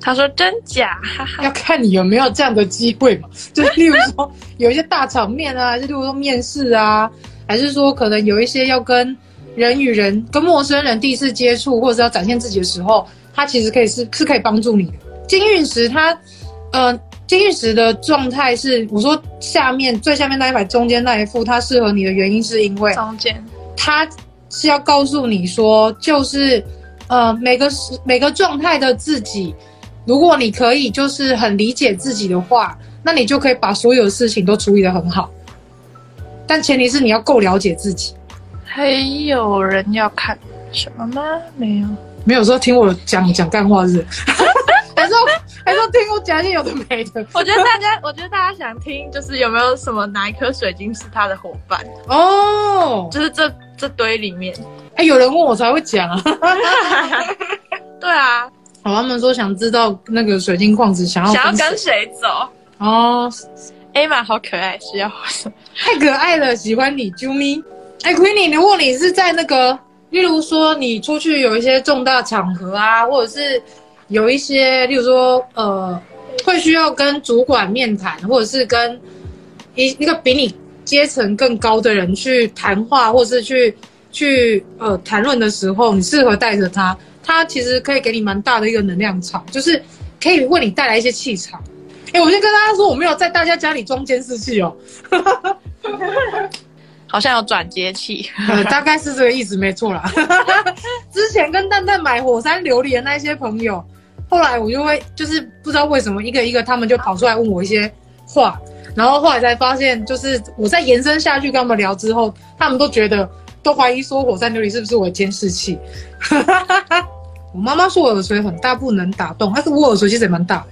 他说真假，哈哈，要看你有没有这样的机会嘛。就例如说有一些大场面啊，就例如说面试啊，还是说可能有一些要跟。人与人跟陌生人第一次接触，或者是要展现自己的时候，它其实可以是是可以帮助你的。金运石它，呃，金运石的状态是，我说下面最下面那一排，中间那一副，它适合你的原因是因为中间，它是要告诉你说，就是呃每个时每个状态的自己，如果你可以就是很理解自己的话，那你就可以把所有的事情都处理得很好。但前提是你要够了解自己。还有人要看什么吗？没有，没有说听我讲讲干话是，*laughs* 还说还说听我讲一些有的没的。我觉得大家，我觉得大家想听，就是有没有什么哪一颗水晶是他的伙伴哦？就是这这堆里面，哎，有人问我才会讲啊。*laughs* 对啊，好，他们说想知道那个水晶矿石想要想要跟谁走哦。艾玛好可爱，是要太可爱了，喜欢你，啾咪。哎，Queenie，如果你是在那个，例如说你出去有一些重大场合啊，或者是有一些，例如说呃，会需要跟主管面谈，或者是跟一一个比你阶层更高的人去谈话，或者是去去呃谈论的时候，你适合带着他，他其实可以给你蛮大的一个能量场，就是可以为你带来一些气场。哎，我先跟大家说，我没有在大家家里装监视器哦。*laughs* 好像有转接器，*laughs* 大概是这个意思，没错啦。*laughs* 之前跟蛋蛋买火山琉璃的那些朋友，后来我就会就是不知道为什么一个一个他们就跑出来问我一些话，然后后来才发现，就是我在延伸下去跟他们聊之后，他们都觉得都怀疑说火山琉璃是不是我的监视器。我妈妈说我耳垂很大，不能打洞，但是我耳垂其实也蛮大的。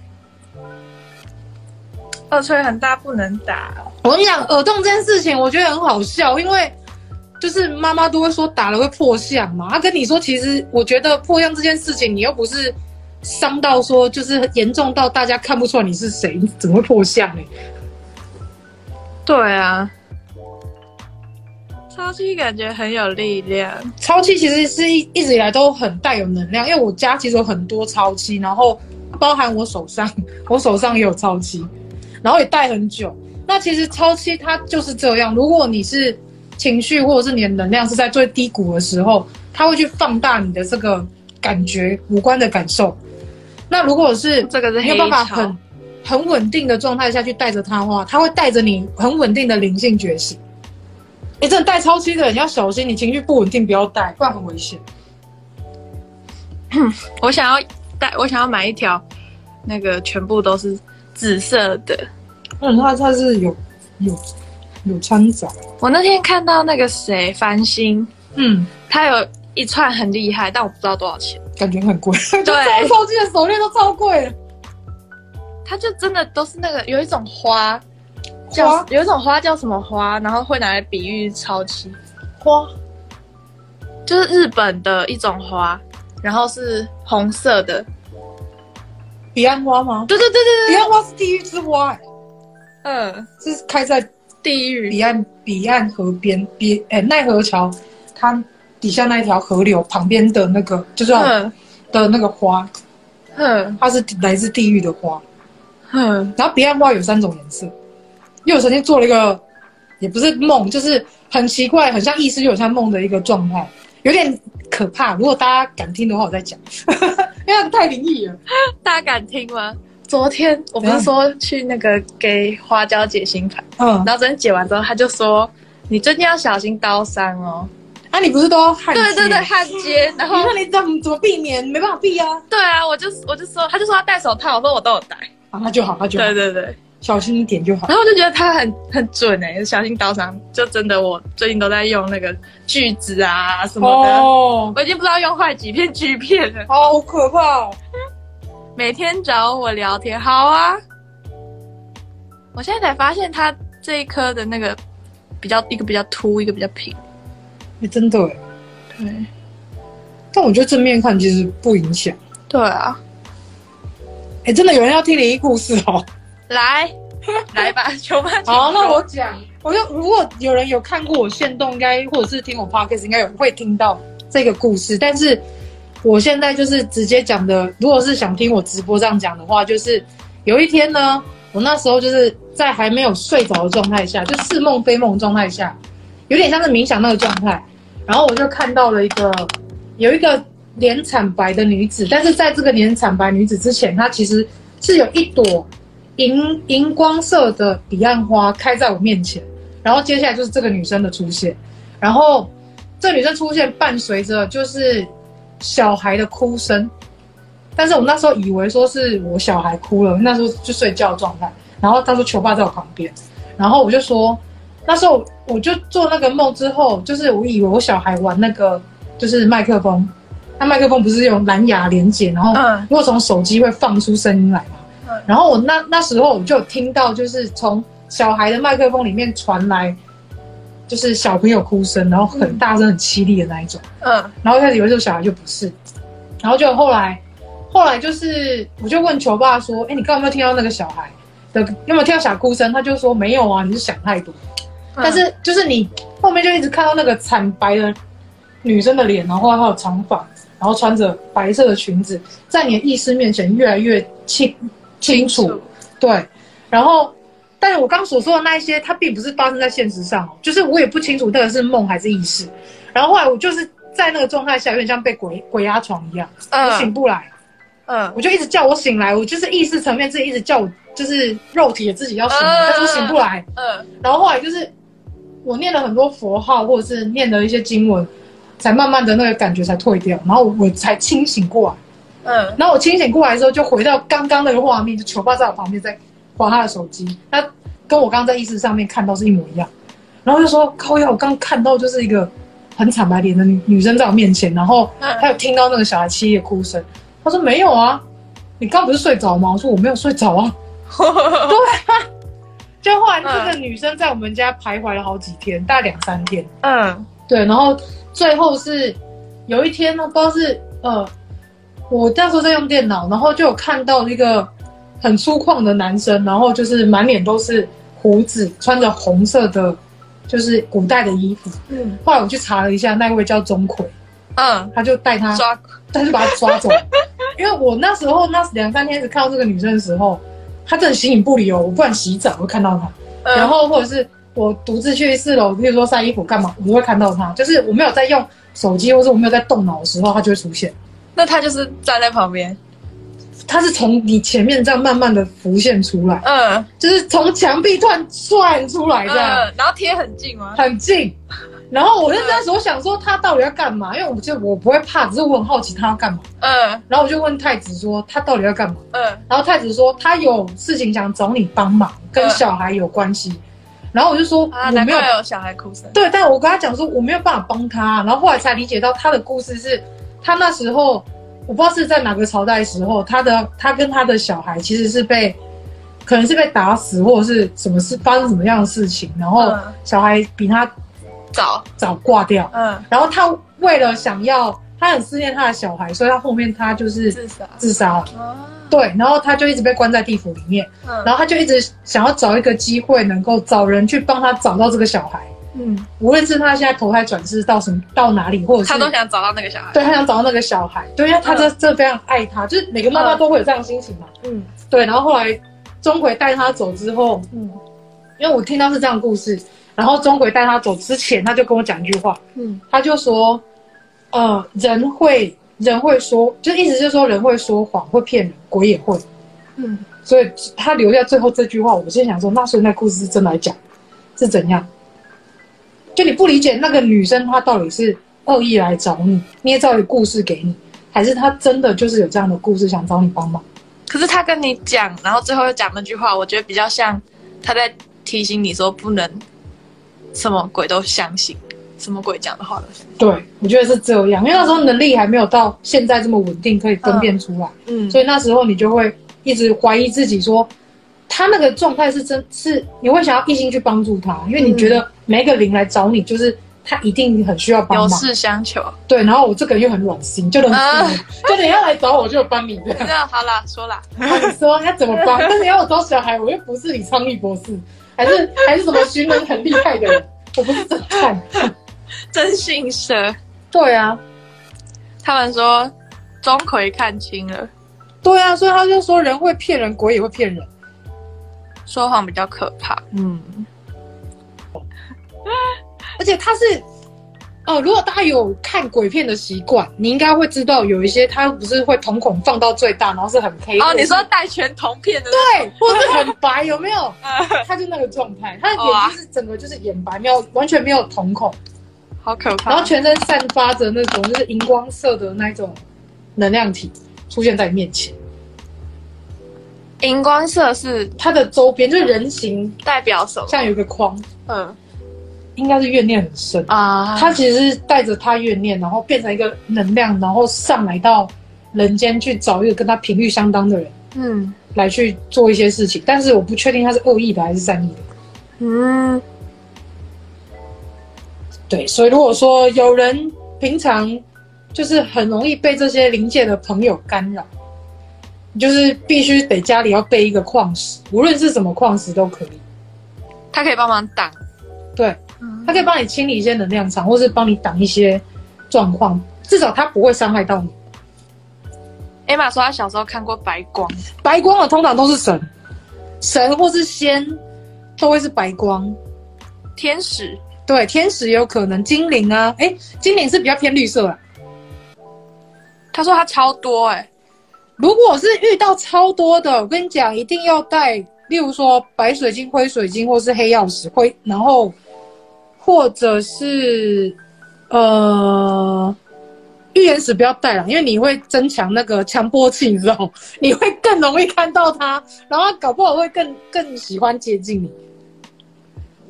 耳垂很大，不能打。我跟你讲，耳洞这件事情，我觉得很好笑，因为就是妈妈都会说打了会破相嘛。她跟你说，其实我觉得破相这件事情，你又不是伤到说就是严重到大家看不出来你是谁，你怎么会破相呢？对啊。超气感觉很有力量，超气其实是一一直以来都很带有能量，因为我家其实有很多超气，然后包含我手上，*laughs* 我手上也有超气，然后也戴很久。那其实超期它就是这样，如果你是情绪或者是你的能量是在最低谷的时候，它会去放大你的这个感觉、五官的感受。那如果是这个是没有办法很很稳定的状态下去带着它的话，它会带着你很稳定的灵性觉醒。你这带超期的人要小心，你情绪不稳定不要带，不然很危险。*coughs* 我想要带，我想要买一条，那个全部都是紫色的。嗯，它它是有有有掺杂。我那天看到那个谁繁星，嗯，他有一串很厉害，但我不知道多少钱，感觉很贵。对，超期的手链都超贵。它就真的都是那个有一种花。叫有一种花叫什么花，然后会拿来比喻超期花，就是日本的一种花，然后是红色的彼岸花吗？对对对对对，彼岸花是地狱之花，欸，嗯，是开在地狱。彼岸彼岸河边边，哎，奈何桥它底下那一条河流旁边的那个就是的那个花，嗯，它是来自地狱的花，嗯，然后彼岸花有三种颜色。因为我曾经做了一个，也不是梦，就是很奇怪，很像意识又很像梦的一个状态，有点可怕。如果大家敢听的话，我再讲，因为太灵异了。大家敢听吗？昨天我不是说去那个给花椒解心盘，嗯，然后昨天解完之后，他就说你最近要小心刀伤哦。啊，你不是都要焊接？对对对，焊接。*laughs* 然后你说你怎么怎么避免？没办法避啊。对啊，我就我就说，他就说他戴手套，我说我都有戴。啊，那就好，那就好。对对对。小心一点就好。然后我就觉得它很很准哎、欸，小心刀伤。就真的，我最近都在用那个锯子啊什么的。哦。我已经不知道用坏几片锯片了。好可怕哦！每天找我聊天，好啊。我现在才发现，它这一颗的那个比较一个比较凸，一个比较平。哎、欸，真的哎。对。但我觉得正面看其实不影响。对啊。哎、欸，真的有人要听灵异故事哦。来，*laughs* 来吧，球吧。好，那我讲，我就如果有人有看过我现动，应该或者是听我 podcast，应该有会听到这个故事。但是我现在就是直接讲的，如果是想听我直播这样讲的话，就是有一天呢，我那时候就是在还没有睡着的状态下，就似梦非梦状态下，有点像是冥想那个状态，然后我就看到了一个有一个脸惨白的女子，但是在这个脸惨白女子之前，她其实是有一朵。荧荧光色的彼岸花开在我面前，然后接下来就是这个女生的出现，然后这女生出现伴随着就是小孩的哭声，但是我那时候以为说是我小孩哭了，那时候就睡觉状态，然后他说球爸在我旁边，然后我就说那时候我就做那个梦之后，就是我以为我小孩玩那个就是麦克风，那麦克风不是用蓝牙连接，然后如果从手机会放出声音来嘛。然后我那那时候我就听到，就是从小孩的麦克风里面传来，就是小朋友哭声，然后很大声、很凄厉的那一种。嗯。然后一开始以为这个小孩就不是，然后就后来，后来就是我就问球爸说：“哎，你刚刚有没有听到那个小孩的？有没有听到小哭声？”他就说：“没有啊，你是想太多。”但是就是你后面就一直看到那个惨白的女生的脸，然后还有长发，然后穿着白色的裙子，在你的意识面前越来越清。清楚，对，然后，但是我刚所说的那一些，它并不是发生在现实上，就是我也不清楚那个是梦还是意识。然后后来我就是在那个状态下，有点像被鬼鬼压床一样，嗯、我醒不来，嗯，我就一直叫我醒来，我就是意识层面自己一直叫我，就是肉体也自己要醒来，嗯、但是我醒不来，嗯，然后后来就是我念了很多佛号，或者是念了一些经文，才慢慢的那个感觉才退掉，然后我才清醒过来。嗯，然后我清醒过来之后，就回到刚刚那个画面，就球爸在我旁边在划他的手机，他跟我刚刚在意识上面看到是一模一样，然后就说：“靠呀，我刚看到就是一个很惨白脸的女女生在我面前，然后他有听到那个小孩凄厉的哭声，他说没有啊，你刚不是睡着吗？我说我没有睡着啊，*laughs* 对啊，就后来这个女生在我们家徘徊了好几天，大概两三天，嗯，对，然后最后是有一天呢，不知道是呃，我那时候在用电脑，然后就有看到一个很粗犷的男生，然后就是满脸都是胡子，穿着红色的。就是古代的衣服，嗯，后来我去查了一下，那一位叫钟馗，嗯，他就带他抓，他就把他抓走，*laughs* 因为我那时候那两三天只看到这个女生的时候，她真的形影不离哦，我不管洗澡我会看到她，嗯，然后或者是我独自去四楼，比如说晒衣服干嘛，我都会看到她，就是我没有在用手机或者我没有在动脑的时候，她就会出现，那他就是站在旁边。他是从你前面这样慢慢的浮现出来，嗯，就是从墙壁突然窜出来这样，嗯，然后贴很近吗？很近，然后我就那时候想说他到底要干嘛？因为我就我不会怕，只是我很好奇他要干嘛，嗯，然后我就问太子说他到底要干嘛？嗯，然后太子说他有事情想找你帮忙，跟小孩有关系，然后我就说啊，难怪有小孩哭声，对，但我跟他讲说我没有办法帮他，然后后来才理解到他的故事是他那时候。我不知道是在哪个朝代的时候，他的他跟他的小孩其实是被，可能是被打死，或者是什么事发生什么样的事情，然后小孩比他早早。挂掉，嗯，然后他为了想要，他很思念他的小孩，所以他后面他就是自杀。自杀了，对，然后他就一直被关在地府里面，然后他就一直想要找一个机会，能够找人去帮他找到这个小孩。嗯，无论是他现在投胎转世到什么到哪里，或者是他都想找到那个小孩，对，他想找到那个小孩，对，因为他这这非常爱他，就是每个妈妈都会有这样的心情嘛。嗯，对。然后后来钟馗带他走之后，嗯，因为我听到是这样的故事，然后钟馗带他走之前，他就跟我讲一句话，嗯，他就说，呃，人会人会说，就意思就是说人会说谎，会骗人，鬼也会，嗯，所以他留下最后这句话，我先想说，那所以那故事是真来讲，是怎样？就你不理解那个女生，她到底是恶意来找你，捏造一个故事给你，还是她真的就是有这样的故事想找你帮忙？可是她跟你讲，然后最后又讲那句话，我觉得比较像她在提醒你说不能什么鬼都相信，什么鬼讲的话都相信。对，我觉得是这样，因为那时候能力还没有到现在这么稳定，可以分辨出来。嗯，所以那时候你就会一直怀疑自己说。他那个状态是真是你会想要一心去帮助他，因为你觉得每一个灵来找你，就是他一定很需要帮忙，有事相求。对，然后我这个人又很暖心，就能，啊、*laughs* 就你要来找我就帮你这样。*laughs* 这样好啦，说了，你说要怎么帮？但是你要我找小孩，我又不是李昌钰博士，还是还是什么寻人很厉害的人，*laughs* 我不是侦探，真信蛇。对啊，他们说钟馗看清了。对啊，所以他就说人会骗人，鬼也会骗人。说谎比较可怕，嗯，而且他是，哦，如果大家有看鬼片的习惯，你应该会知道有一些他不是会瞳孔放到最大，然后是很黑哦。你说戴全瞳片的，对，或是很白，有没有？*laughs* 他就那个状态，他的眼睛是整个就是眼白，没有完全没有瞳孔，好可怕。然后全身散发着那种就是荧光色的那种能量体出现在你面前。荧光色是它的周边，就是人形代表什么？像有一个框，嗯，应该是怨念很深啊。他其实是带着他怨念，然后变成一个能量，然后上来到人间去找一个跟他频率相当的人，嗯，来去做一些事情。但是我不确定他是恶意的还是善意的。嗯，对。所以如果说有人平常就是很容易被这些灵界的朋友干扰。就是必须得家里要备一个矿石，无论是什么矿石都可以。它可以帮忙挡，对，它可以帮你清理一些能量场，或是帮你挡一些状况，至少它不会伤害到你。艾玛说她小时候看过白光，白光的通常都是神，神或是仙都会是白光。天使，对，天使也有可能，精灵啊，哎，精灵是比较偏绿色啊。他说他超多哎、欸。如果是遇到超多的，我跟你讲，一定要带，例如说白水晶、灰水晶，或是黑曜石，灰，然后或者是呃预言石不要带了，因为你会增强那个强迫器，你知道吗，你会更容易看到它，然后搞不好会更更喜欢接近你。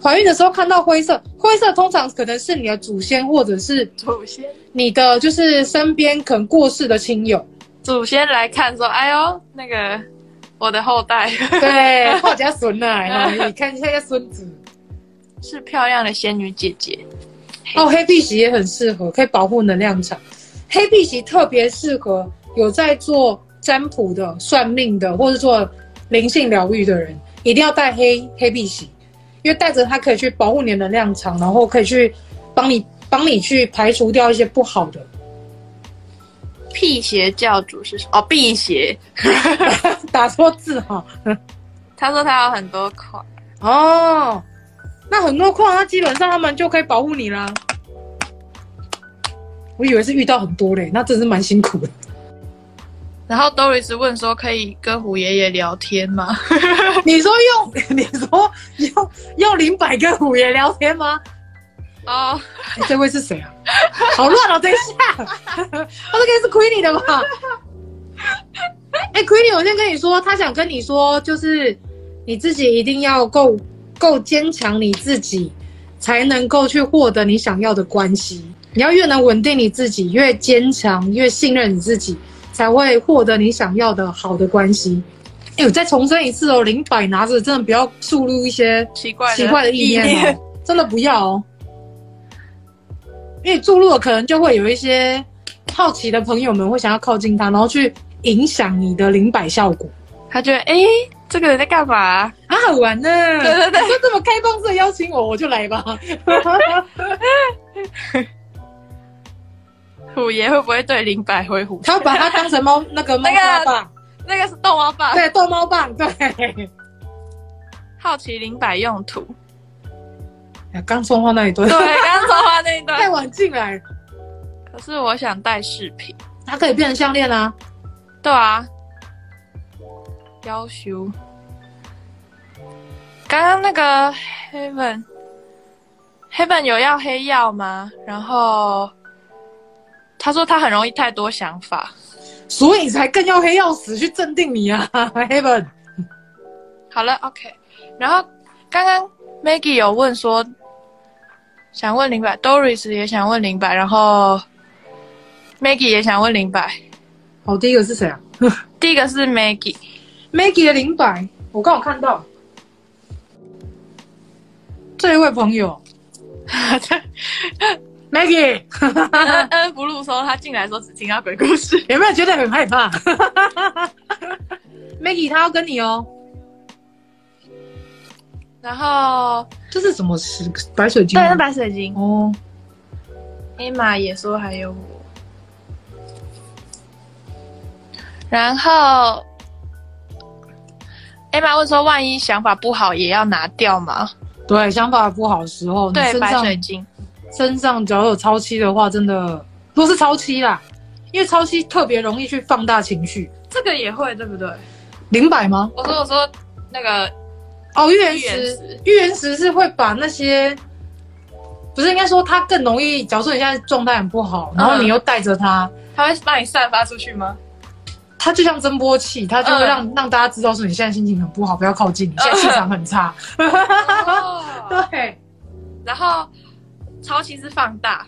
怀孕的时候看到灰色，灰色通常可能是你的祖先或者是祖先，你的就是身边可能过世的亲友，祖先来看说，哎呦，那个我的后代，对，*laughs* 后家孙啊，*laughs* 你看一下下孙子，是漂亮的仙女姐姐。哦，黑碧玺也很适合，可以保护能量场。黑碧玺特别适合有在做占卜的、算命的，或是做灵性疗愈的人，一定要带黑黑碧玺，因为带着它可以去保护你的能量场，然后可以去帮你帮你去排除掉一些不好的。辟邪教主是什么？哦，辟邪，打错字哈。*laughs* 他说他有很多矿。哦。那很多矿，那基本上他们就可以保护你啦。我以为是遇到很多嘞，那真是蛮辛苦的。然后 Doris 问说：“可以跟虎爷爷聊天吗？” *laughs* 你说用，*laughs* 你说用用灵摆跟虎爷聊天吗？哦，欸、这位是谁啊？好乱哦！等一下，他这个是 Queenie 的吧？哎、欸、，Queenie，我先跟你说，他想跟你说，就是你自己一定要够。够坚强，你自己才能够去获得你想要的关系。你要越能稳定你自己，越坚强，越信任你自己，才会获得你想要的好的关系。哎，我再重申一次哦，零百拿着真的不要注入一些奇怪奇怪的意念哦，真的不要哦。因为注入了，可能就会有一些好奇的朋友们会想要靠近它，然后去影响你的灵摆效果。他觉得，哎。这个人在干嘛啊？啊，好玩呢！对对对，就这么开放式邀请我，我就来吧。*laughs* 虎爷会不会对灵摆挥虎？他会把它当成猫那个猫抓棒，那个是逗猫棒。对，逗猫棒。对。好奇灵摆用途。刚说话那一段。对，刚说话那一段。太晚进来。可是我想戴饰品，它可以变成项链啊。对啊。要求，刚刚那个 Heaven，Heaven 有要黑曜吗？然后他说他很容易太多想法，所以才更要黑曜石去镇定你啊，*laughs* Heaven。好了，OK。然后刚刚 Maggie 有问说，想问灵摆，Doris 也想问灵摆，然后 Maggie 也想问灵摆。好，第一个是谁啊？*laughs* 第一个是 Maggie。Maggie 的灵摆，我刚好看到这一位朋友，*laughs* Maggie，恩恩不露说他进来的时候只听到鬼故事，有没有觉得很害怕？*laughs* Maggie，他要跟你哦。然后这是什么石？白水晶？对，是白水晶。哦。Emma 也说还有我。然后。艾玛问说：“万一想法不好，也要拿掉吗？”对，想法不好的时候，对，白水晶身上只要有超期的话，真的都是超期啦。因为超期特别容易去放大情绪，这个也会对不对？零百吗？我说我说那个哦，预言石，预言石是会把那些不是应该说它更容易。假如说你现在状态很不好，然后你又带着它，它会帮你散发出去吗？它就像增波器，它就会让、嗯、让大家知道说你现在心情很不好，不要靠近你，现在气场很差。哦、*laughs* 对，然后超期是放大，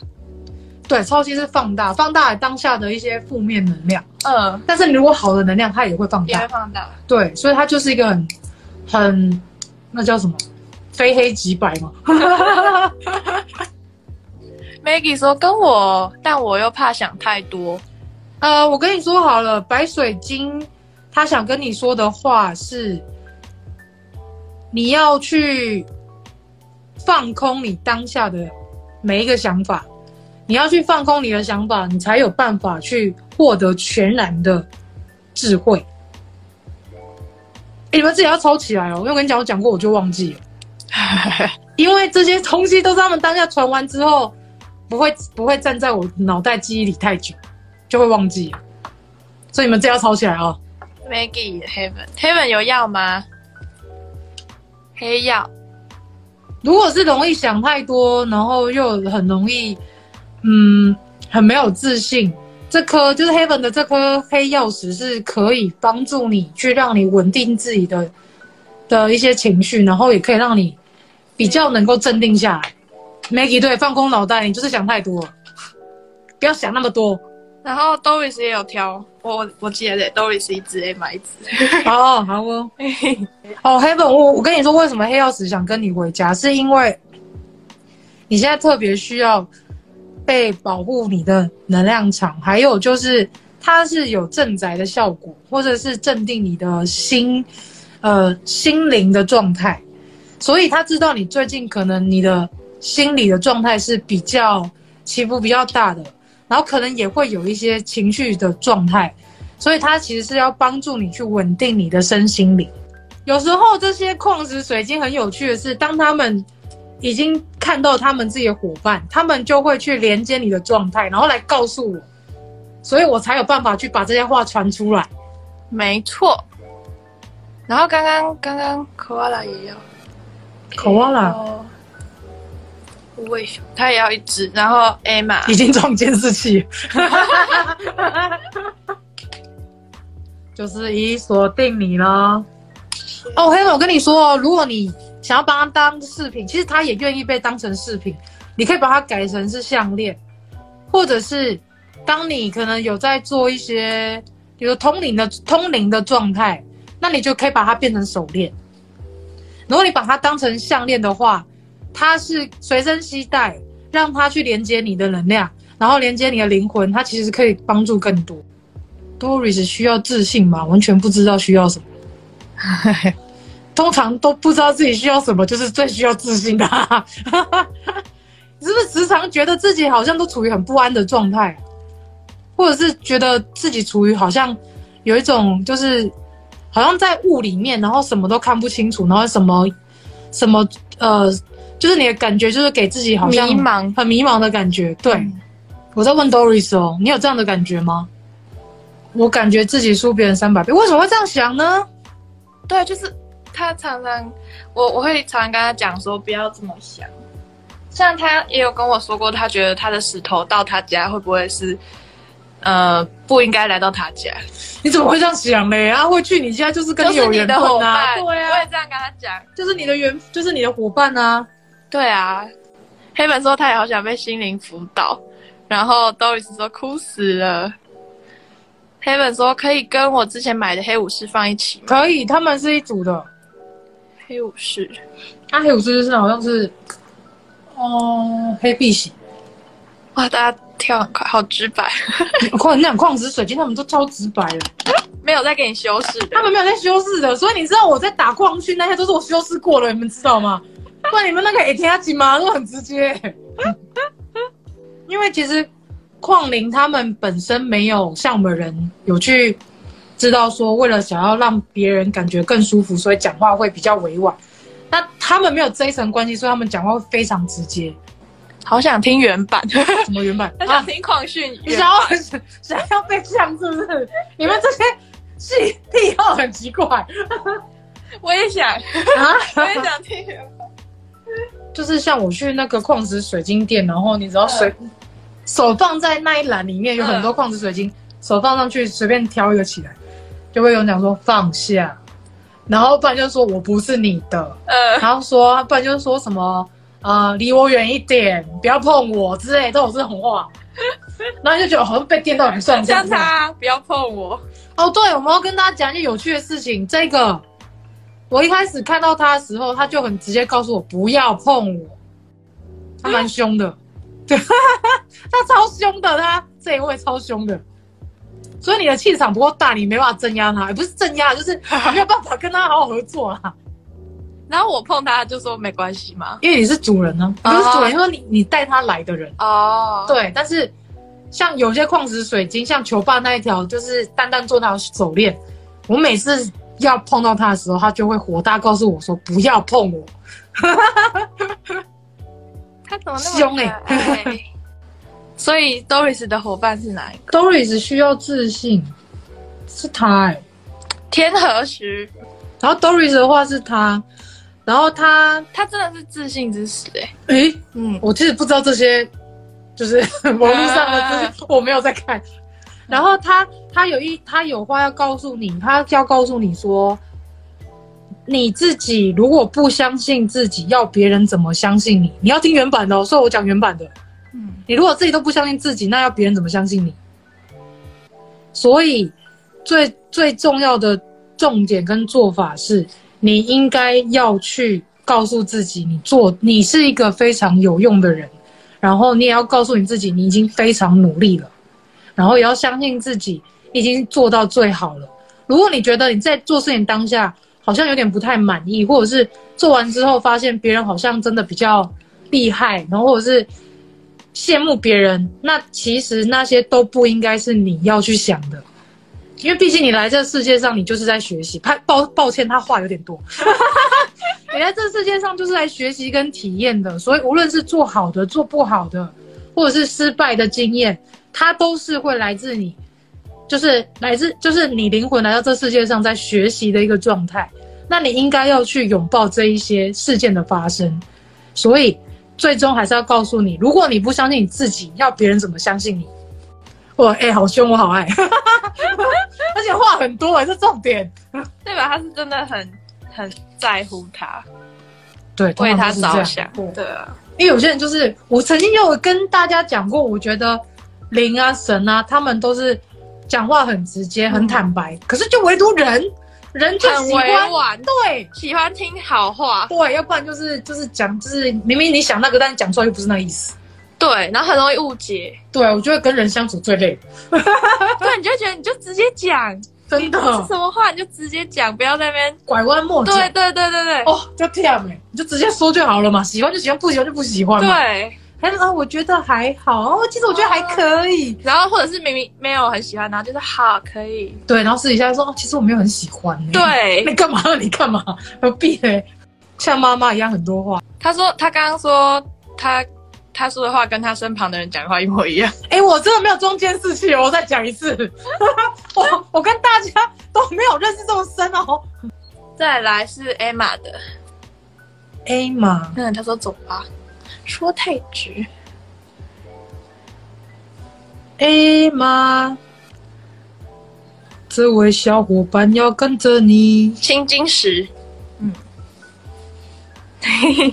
对，超期是放大，放大当下的一些负面能量。嗯，但是如果好的能量，它也会放大，也会放大。对，所以它就是一个很很那叫什么，非黑即白嘛。*laughs* Maggie 说跟我，但我又怕想太多。呃，我跟你说好了，白水晶，他想跟你说的话是，你要去放空你当下的每一个想法，你要去放空你的想法，你才有办法去获得全然的智慧。欸，你们自己要抄起来哦，因为我跟你讲，我讲过我就忘记了，因为这些东西都是他们当下传完之后，不会不会站在我脑袋记忆里太久。就会忘记，所以你们自己要抄起来哦。Maggie Heaven Heaven 有药吗？黑药。如果是容易想太多，然后又很容易，嗯，很没有自信，这颗就是 Heaven 的这颗黑曜石是可以帮助你去让你稳定自己的的一些情绪，然后也可以让你比较能够镇定下来。Maggie 对，放空脑袋，你就是想太多了，不要想那么多。然后 Doris 也有挑，我我记得 Doris 一直也买一支。哦，好哦。哦，Heaven，我我跟你说，为什么黑曜石想跟你回家，是因为你现在特别需要被保护你的能量场，还有就是它是有镇宅的效果，或者是镇定你的心，呃，心灵的状态。所以他知道你最近可能你的心理的状态是比较起伏比较大的。然后可能也会有一些情绪的状态，所以他其实是要帮助你去稳定你的身心灵。有时候这些矿石水晶很有趣的是，当他们已经看到他们自己的伙伴，他们就会去连接你的状态，然后来告诉我，所以我才有办法去把这些话传出来。没错。然后刚刚刚刚科瓦拉也要，科瓦拉。无尾熊，他也要一只，然后 Emma 已经装监视器，*laughs* 就是已锁定你了。哦，黑我跟你说哦，如果你想要帮他当饰品，其实他也愿意被当成饰品。你可以把它改成是项链，或者是当你可能有在做一些，比如通灵的通灵的状态，那你就可以把它变成手链。如果你把它当成项链的话。它是随身携带，让它去连接你的能量，然后连接你的灵魂，它其实可以帮助更多。Doris 需要自信吗？完全不知道需要什么，*laughs* 通常都不知道自己需要什么，就是最需要自信的。*laughs* 你是不是时常觉得自己好像都处于很不安的状态，或者是觉得自己处于好像有一种就是好像在雾里面，然后什么都看不清楚，然后什么什么呃。就是你的感觉，就是给自己好像迷茫、很迷茫的感觉。对，嗯、我在问 Doris 哦，你有这样的感觉吗？我感觉自己输别人三百倍，为什么会这样想呢？对，就是他常常，我我会常常跟他讲说，不要这么想。像他也有跟我说过，他觉得他的石头到他家会不会是，呃，不应该来到他家？你怎么会这样想嘞？啊，会去你家就是跟你有缘分啊，对啊，我会这样跟他讲，就是你的缘，就是你的伙伴啊。对啊，黑粉说他也好想被心灵辅导，然后 Doris 说哭死了。黑粉说可以跟我之前买的黑武士放一起吗？可以，他们是一组的。黑武士，他、啊、黑武士就是好像是，哦、呃，黑碧玺。哇，大家跳很快，好直白。*laughs* 矿那矿石水晶，他们都超直白的，没有在给你修饰，他们没有在修饰的，所以你知道我在打矿区那些都是我修饰过了，你们知道吗？不然你们那个也听下去吗？都很直接，*laughs* 因为其实矿灵他们本身没有像我们人有去知道说，为了想要让别人感觉更舒服，所以讲话会比较委婉。那他们没有这一层关系，所以他们讲话会非常直接。好想听原版，什么原版？*laughs* 他想听旷训，你想要想要被呛是不是？*laughs* 你们这些戏癖好很奇怪。*laughs* 我也想啊，我也想听原版。就是像我去那个矿石水晶店，然后你只要随手放在那一栏里面有很多矿石水晶，手放上去随便挑一个起来，就会有人讲说放下，然后不然就说我不是你的，呃，然后说不然就是说什么呃离我远一点，不要碰我之类都有这种话，*laughs* 然后就觉得好像被电到很算这样。像他不要碰我。哦，对，我们要跟大家讲一件有趣的事情，这个。我一开始看到他的时候，他就很直接告诉我不要碰我，他蛮凶的，对，*laughs* 他超凶的，他这一位超凶的，所以你的气场不够大，你没办法镇压他，也不是镇压，就是 *laughs* 没有办法跟他好好合作啊。然后我碰他就说没关系嘛，因为你是主人呢、啊，你、oh. 是主人，因为你你带他来的人哦，oh. 对，但是像有些矿石水晶，像球爸那一条，就是丹丹做那条手链，我每次。要碰到他的时候，他就会火大，告诉我说：“不要碰我。”他怎么那么凶哎、欸？所以 Doris 的伙伴是哪一个？Doris 需要自信，是他天河石。然后 Doris 的话是他，然后他他真的是自信之石哎、欸、哎、欸、嗯，我其实不知道这些，就是 *laughs* 网络上的资讯，我没有在看。然后他他有一他有话要告诉你，他要告诉你说，你自己如果不相信自己，要别人怎么相信你？你要听原版的哦，所以我讲原版的。你如果自己都不相信自己，那要别人怎么相信你？所以最最重要的重点跟做法是，你应该要去告诉自己，你做你是一个非常有用的人，然后你也要告诉你自己，你已经非常努力了，然后也要相信自己已经做到最好了。如果你觉得你在做事情当下好像有点不太满意，或者是做完之后发现别人好像真的比较厉害，然后或者是羡慕别人，那其实那些都不应该是你要去想的，因为毕竟你来这世界上，你就是在学习。他抱抱歉，他话有点多。*laughs* 你在这世界上就是来学习跟体验的，所以无论是做好的、做不好的，或者是失败的经验，它都是会来自你。就是来自，就是你灵魂来到这世界上，在学习的一个状态。那你应该要去拥抱这一些事件的发生。所以，最终还是要告诉你，如果你不相信你自己，要别人怎么相信你？哇，哎、欸，好凶，我好爱，*laughs* 而且话很多，哎，是重点，对吧？他是真的很很在乎他，对，为他着想，对啊。因为有些人就是，我曾经有跟大家讲过，我觉得灵啊、神啊，他们都是。讲话很直接，很坦白，嗯、可是就唯独人，人就喜欢玩，对，喜欢听好话，对，要不然就是就是讲，就是明明你想那个，但是讲出来又不是那个意思，对，然后很容易误解，对，我觉得跟人相处最累，*laughs* 对，你就觉得你就直接讲，真的，什么话你就直接讲，不要在那边。拐弯抹角，对对对对对，哦，就这样哎，你就直接说就好了嘛，喜欢就喜欢，不喜欢就不喜欢嘛，对。还是啊，我觉得还好哦。其实我觉得还可以。然后或者是明明没有很喜欢，然后就是好可以。对，然后私底下说哦，其实我没有很喜欢。对，*laughs* 你干嘛？你干嘛？何必呢？像妈妈一样很多话。他说他刚刚说他他说的话跟他身旁的人讲的话一模一样。哎，我真的没有中间事情，我再讲一次。*laughs* 我我跟大家都没有认识这么深哦。再来是 Emma 的。Emma，嗯，他说走吧。说太直。哎妈，这位小伙伴要跟着你。青金石，嗯，*laughs*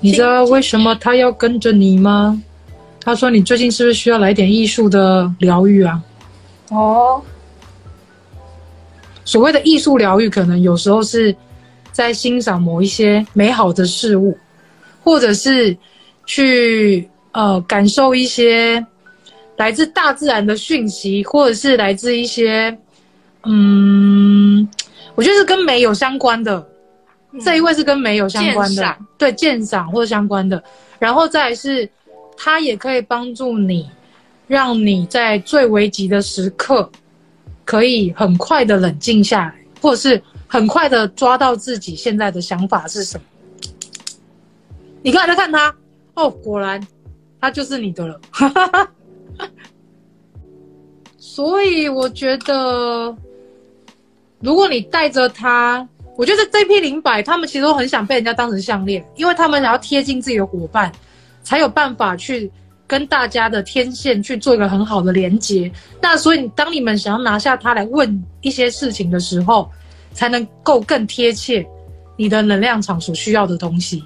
你知道为什么他要跟着你吗？他说你最近是不是需要来点艺术的疗愈啊？哦，所谓的艺术疗愈，可能有时候是在欣赏某一些美好的事物。或者是去呃感受一些来自大自然的讯息，或者是来自一些嗯，我觉得是跟美有相关的。嗯、这一位是跟美有相关的，对，鉴赏或者相关的。然后再来是，它也可以帮助你，让你在最危急的时刻，可以很快的冷静下来，或者是很快的抓到自己现在的想法是什么。你刚才在看他哦，果然他就是你的了。*laughs* 所以我觉得，如果你带着他，我觉得这批灵摆他们其实都很想被人家当成项链，因为他们想要贴近自己的伙伴，才有办法去跟大家的天线去做一个很好的连接。那所以，当你们想要拿下它来问一些事情的时候，才能够更贴切你的能量场所需要的东西。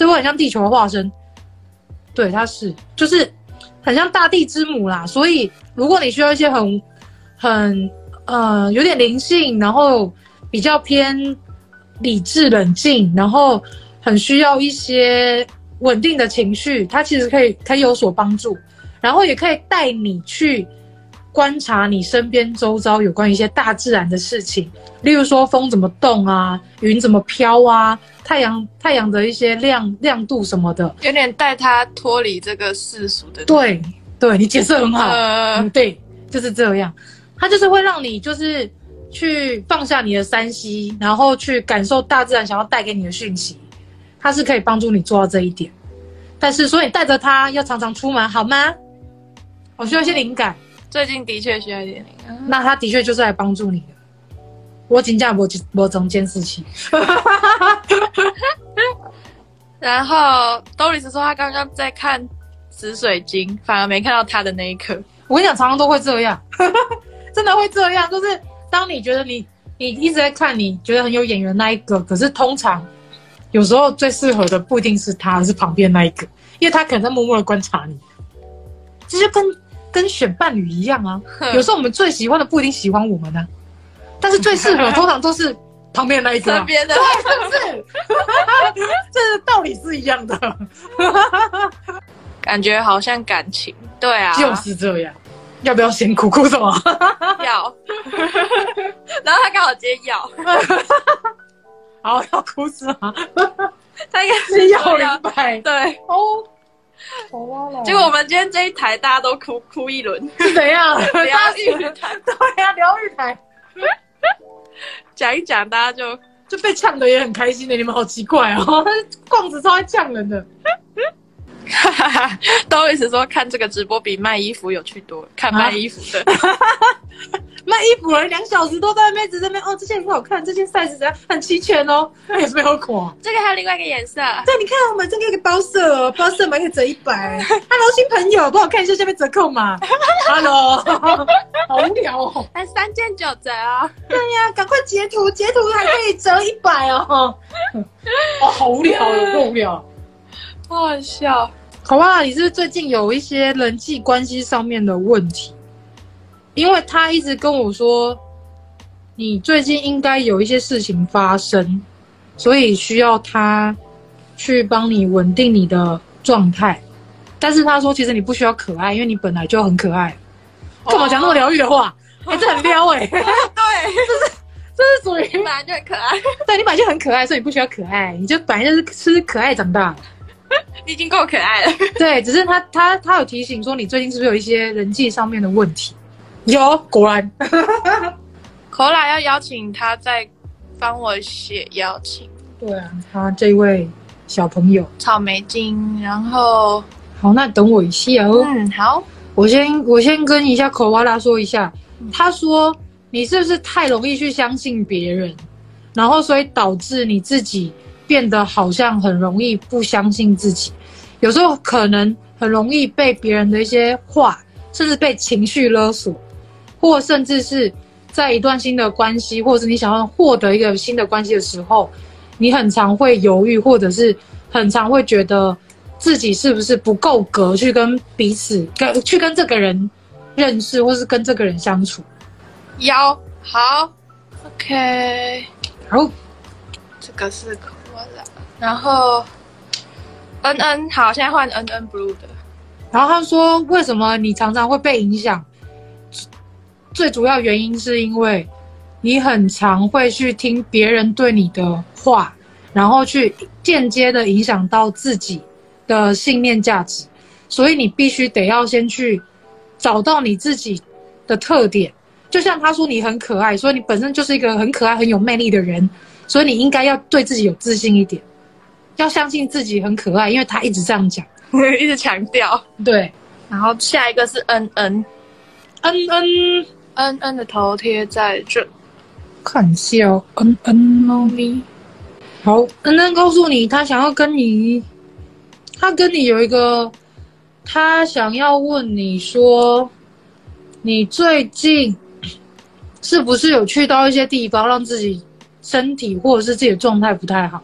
对，我很像地球的化身，对，它是，就是很像大地之母啦。所以，如果你需要一些很、很呃有点灵性，然后比较偏理智冷静，然后很需要一些稳定的情绪，它其实可以可以有所帮助，然后也可以带你去观察你身边周遭有关于一些大自然的事情，例如说风怎么动啊，云怎么飘啊。太阳太阳的一些亮亮度什么的，有点带他脱离这个世俗的。对，对你解释很好，呃嗯，对，就是这样。它就是会让你就是去放下你的三 C，然后去感受大自然想要带给你的讯息。它是可以帮助你做到这一点。但是，所以你带着它要常常出门，好吗？我需要一些灵感。最近的确需要一点灵感。那他的确就是来帮助你的。我请假，我我总监事情。*laughs* 然后 Doris 说，他刚刚在看紫水晶，反而没看到他的那一刻。我跟你讲，常常都会这样，*laughs* 真的会这样。就是当你觉得你你一直在看你觉得很有眼缘那一个，可是通常有时候最适合的不一定是他，而是旁边那一个，因为他可能在默默的观察你。这就跟跟选伴侣一样啊，有时候我们最喜欢的不一定喜欢我们呢、啊，但是最适合 *laughs* 通常都是旁边那一个、啊，边的，对，是不是？*laughs* 这个道理是一样的，*laughs* 感觉好像感情，对啊，就是这样。要不要先哭哭什么？要。然后他刚好接要，好要哭是吗？他应该是要两百，对哦。结果我们今天这一台大家都哭哭一轮，是怎样？疗愈台，*laughs* 对呀，疗愈台。讲一讲，大家就就被呛的也很开心的，你们好奇怪哦，*laughs* 逛子超爱呛人的。哈哈哈，都一直说看这个直播比卖衣服有趣多，看卖衣服的，啊、*laughs* 卖衣服人两小时都在那边一直在那边哦，这件很好看，这件 size 怎样，很齐全哦，那也是没有款。这个还有另外一个颜色，对，你看我们这个有个包色哦，包色买可以折一百。Hello，新朋友，帮我看一下下面折扣码。*laughs* Hello，好无聊哦，还三件九折啊、哦？对呀，赶快截图，截图还可以折一百哦。哦，好无聊哦，够无聊。*laughs* 好好笑，好吧？你是不是最近有一些人际关系上面的问题？因为他一直跟我说，你最近应该有一些事情发生，所以需要他去帮你稳定你的状态。但是他说，其实你不需要可爱，因为你本来就很可爱。干嘛讲那么疗愈的话？哎、oh. 欸，这很撩哎、欸。*laughs* 对，这是这是属于你本来就很可爱。对，你本来就很可爱，所以你不需要可爱，你就本来就是吃可爱长大。你 *laughs* 已经够可爱了。对，只是他他他有提醒说，你最近是不是有一些人际上面的问题？有，果然。*laughs* 可拉要邀请他再帮我写邀请。对啊，他这位小朋友草莓精，然后好，那等我一下哦。嗯，好，我先我先跟一下可瓦拉说一下，他说你是不是太容易去相信别人，然后所以导致你自己。变得好像很容易不相信自己，有时候可能很容易被别人的一些话，甚至被情绪勒索，或甚至是在一段新的关系，或者是你想要获得一个新的关系的时候，你很常会犹豫，或者是很常会觉得自己是不是不够格去跟彼此跟去跟这个人认识，或是跟这个人相处。幺好，OK，好，这个是。然后，N N 好，现在换 N N Blue 的。然后他说：“为什么你常常会被影响？最主要原因是因为你很常会去听别人对你的话，然后去间接的影响到自己的信念价值。所以你必须得要先去找到你自己的特点。就像他说你很可爱，所以你本身就是一个很可爱、很有魅力的人，所以你应该要对自己有自信一点。”要相信自己很可爱，因为他一直这样讲，*laughs* 一直强调。对，然后下一个是 N N N N N N 的头贴在这，看一下哦，N N 猫咪。好。恩恩告诉你，他想要跟你，他跟你有一个，他想要问你说，你最近是不是有去到一些地方，让自己身体或者是自己的状态不太好？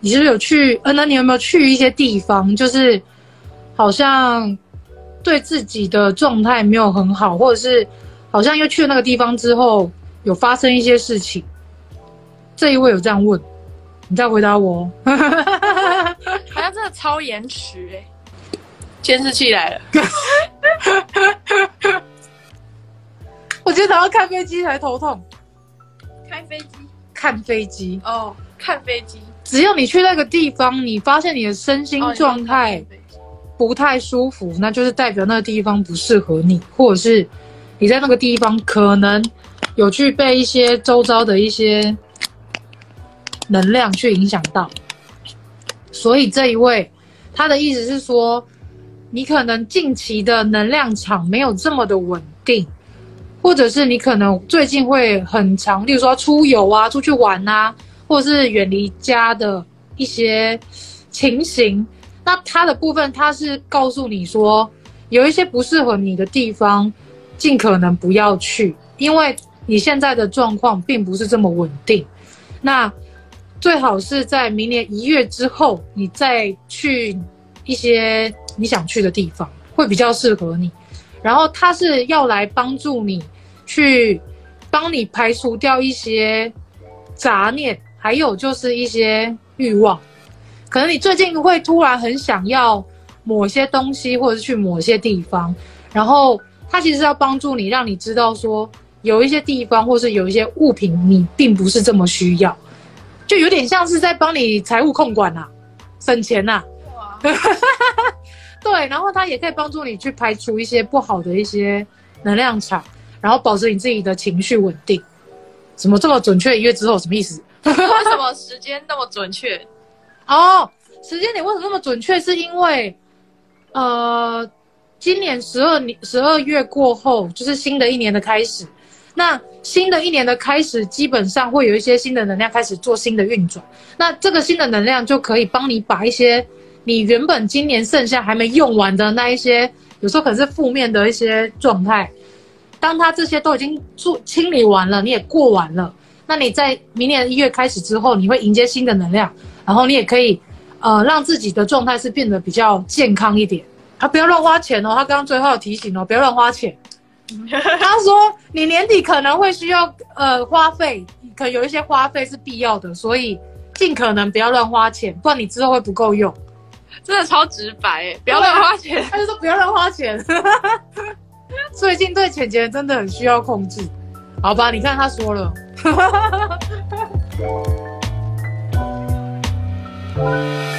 你是不是有去？呃，那你有没有去一些地方？就是好像对自己的状态没有很好，或者是好像又去了那个地方之后有发生一些事情。这一位有这样问，你再回答我。*laughs* 好像真的超延迟哎！监视器来了。*laughs* 我今天早上看飞机才头痛。开飞机？看飞机？哦，看飞机。只要你去那个地方，你发现你的身心状态不太舒服，那就是代表那个地方不适合你，或者是你在那个地方可能有去被一些周遭的一些能量去影响到。所以这一位他的意思是说，你可能近期的能量场没有这么的稳定，或者是你可能最近会很常，例如说出游啊，出去玩啊。或是远离家的一些情形，那他的部分他是告诉你说，有一些不适合你的地方，尽可能不要去，因为你现在的状况并不是这么稳定，那最好是在明年一月之后，你再去一些你想去的地方，会比较适合你。然后他是要来帮助你去帮你排除掉一些杂念，还有就是一些欲望。可能你最近会突然很想要某些东西，或者是去某些地方，然后他其实要帮助你，让你知道说有一些地方或是有一些物品你并不是这么需要，就有点像是在帮你财务控管呐、啊，省钱呐、啊。*laughs* 对，然后他也可以帮助你去排除一些不好的一些能量场，然后保持你自己的情绪稳定。怎么这么准确？一月之后什么意思？为什么时间那么准确？哦，时间点为什么那么准确？是因为，呃，今年十二年十二月过后，就是新的一年的开始。那新的一年的开始，基本上会有一些新的能量开始做新的运转。那这个新的能量就可以帮你把一些你原本今年剩下还没用完的那一些，有时候可能是负面的一些状态，当它这些都已经做清理完了，你也过完了，那你在明年一月开始之后，你会迎接新的能量。然后你也可以，呃，让自己的状态是变得比较健康一点。啊，不要乱花钱哦。他刚刚最后有提醒哦，不要乱花钱。*laughs* 他说你年底可能会需要呃花费，可能有一些花费是必要的，所以尽可能不要乱花钱，不然你之后会不够用。*laughs* 真的超直白诶，不要乱花钱。他就说不要乱花钱。*laughs* 最近对钱钱真的很需要控制。好吧，你看他说了。*laughs*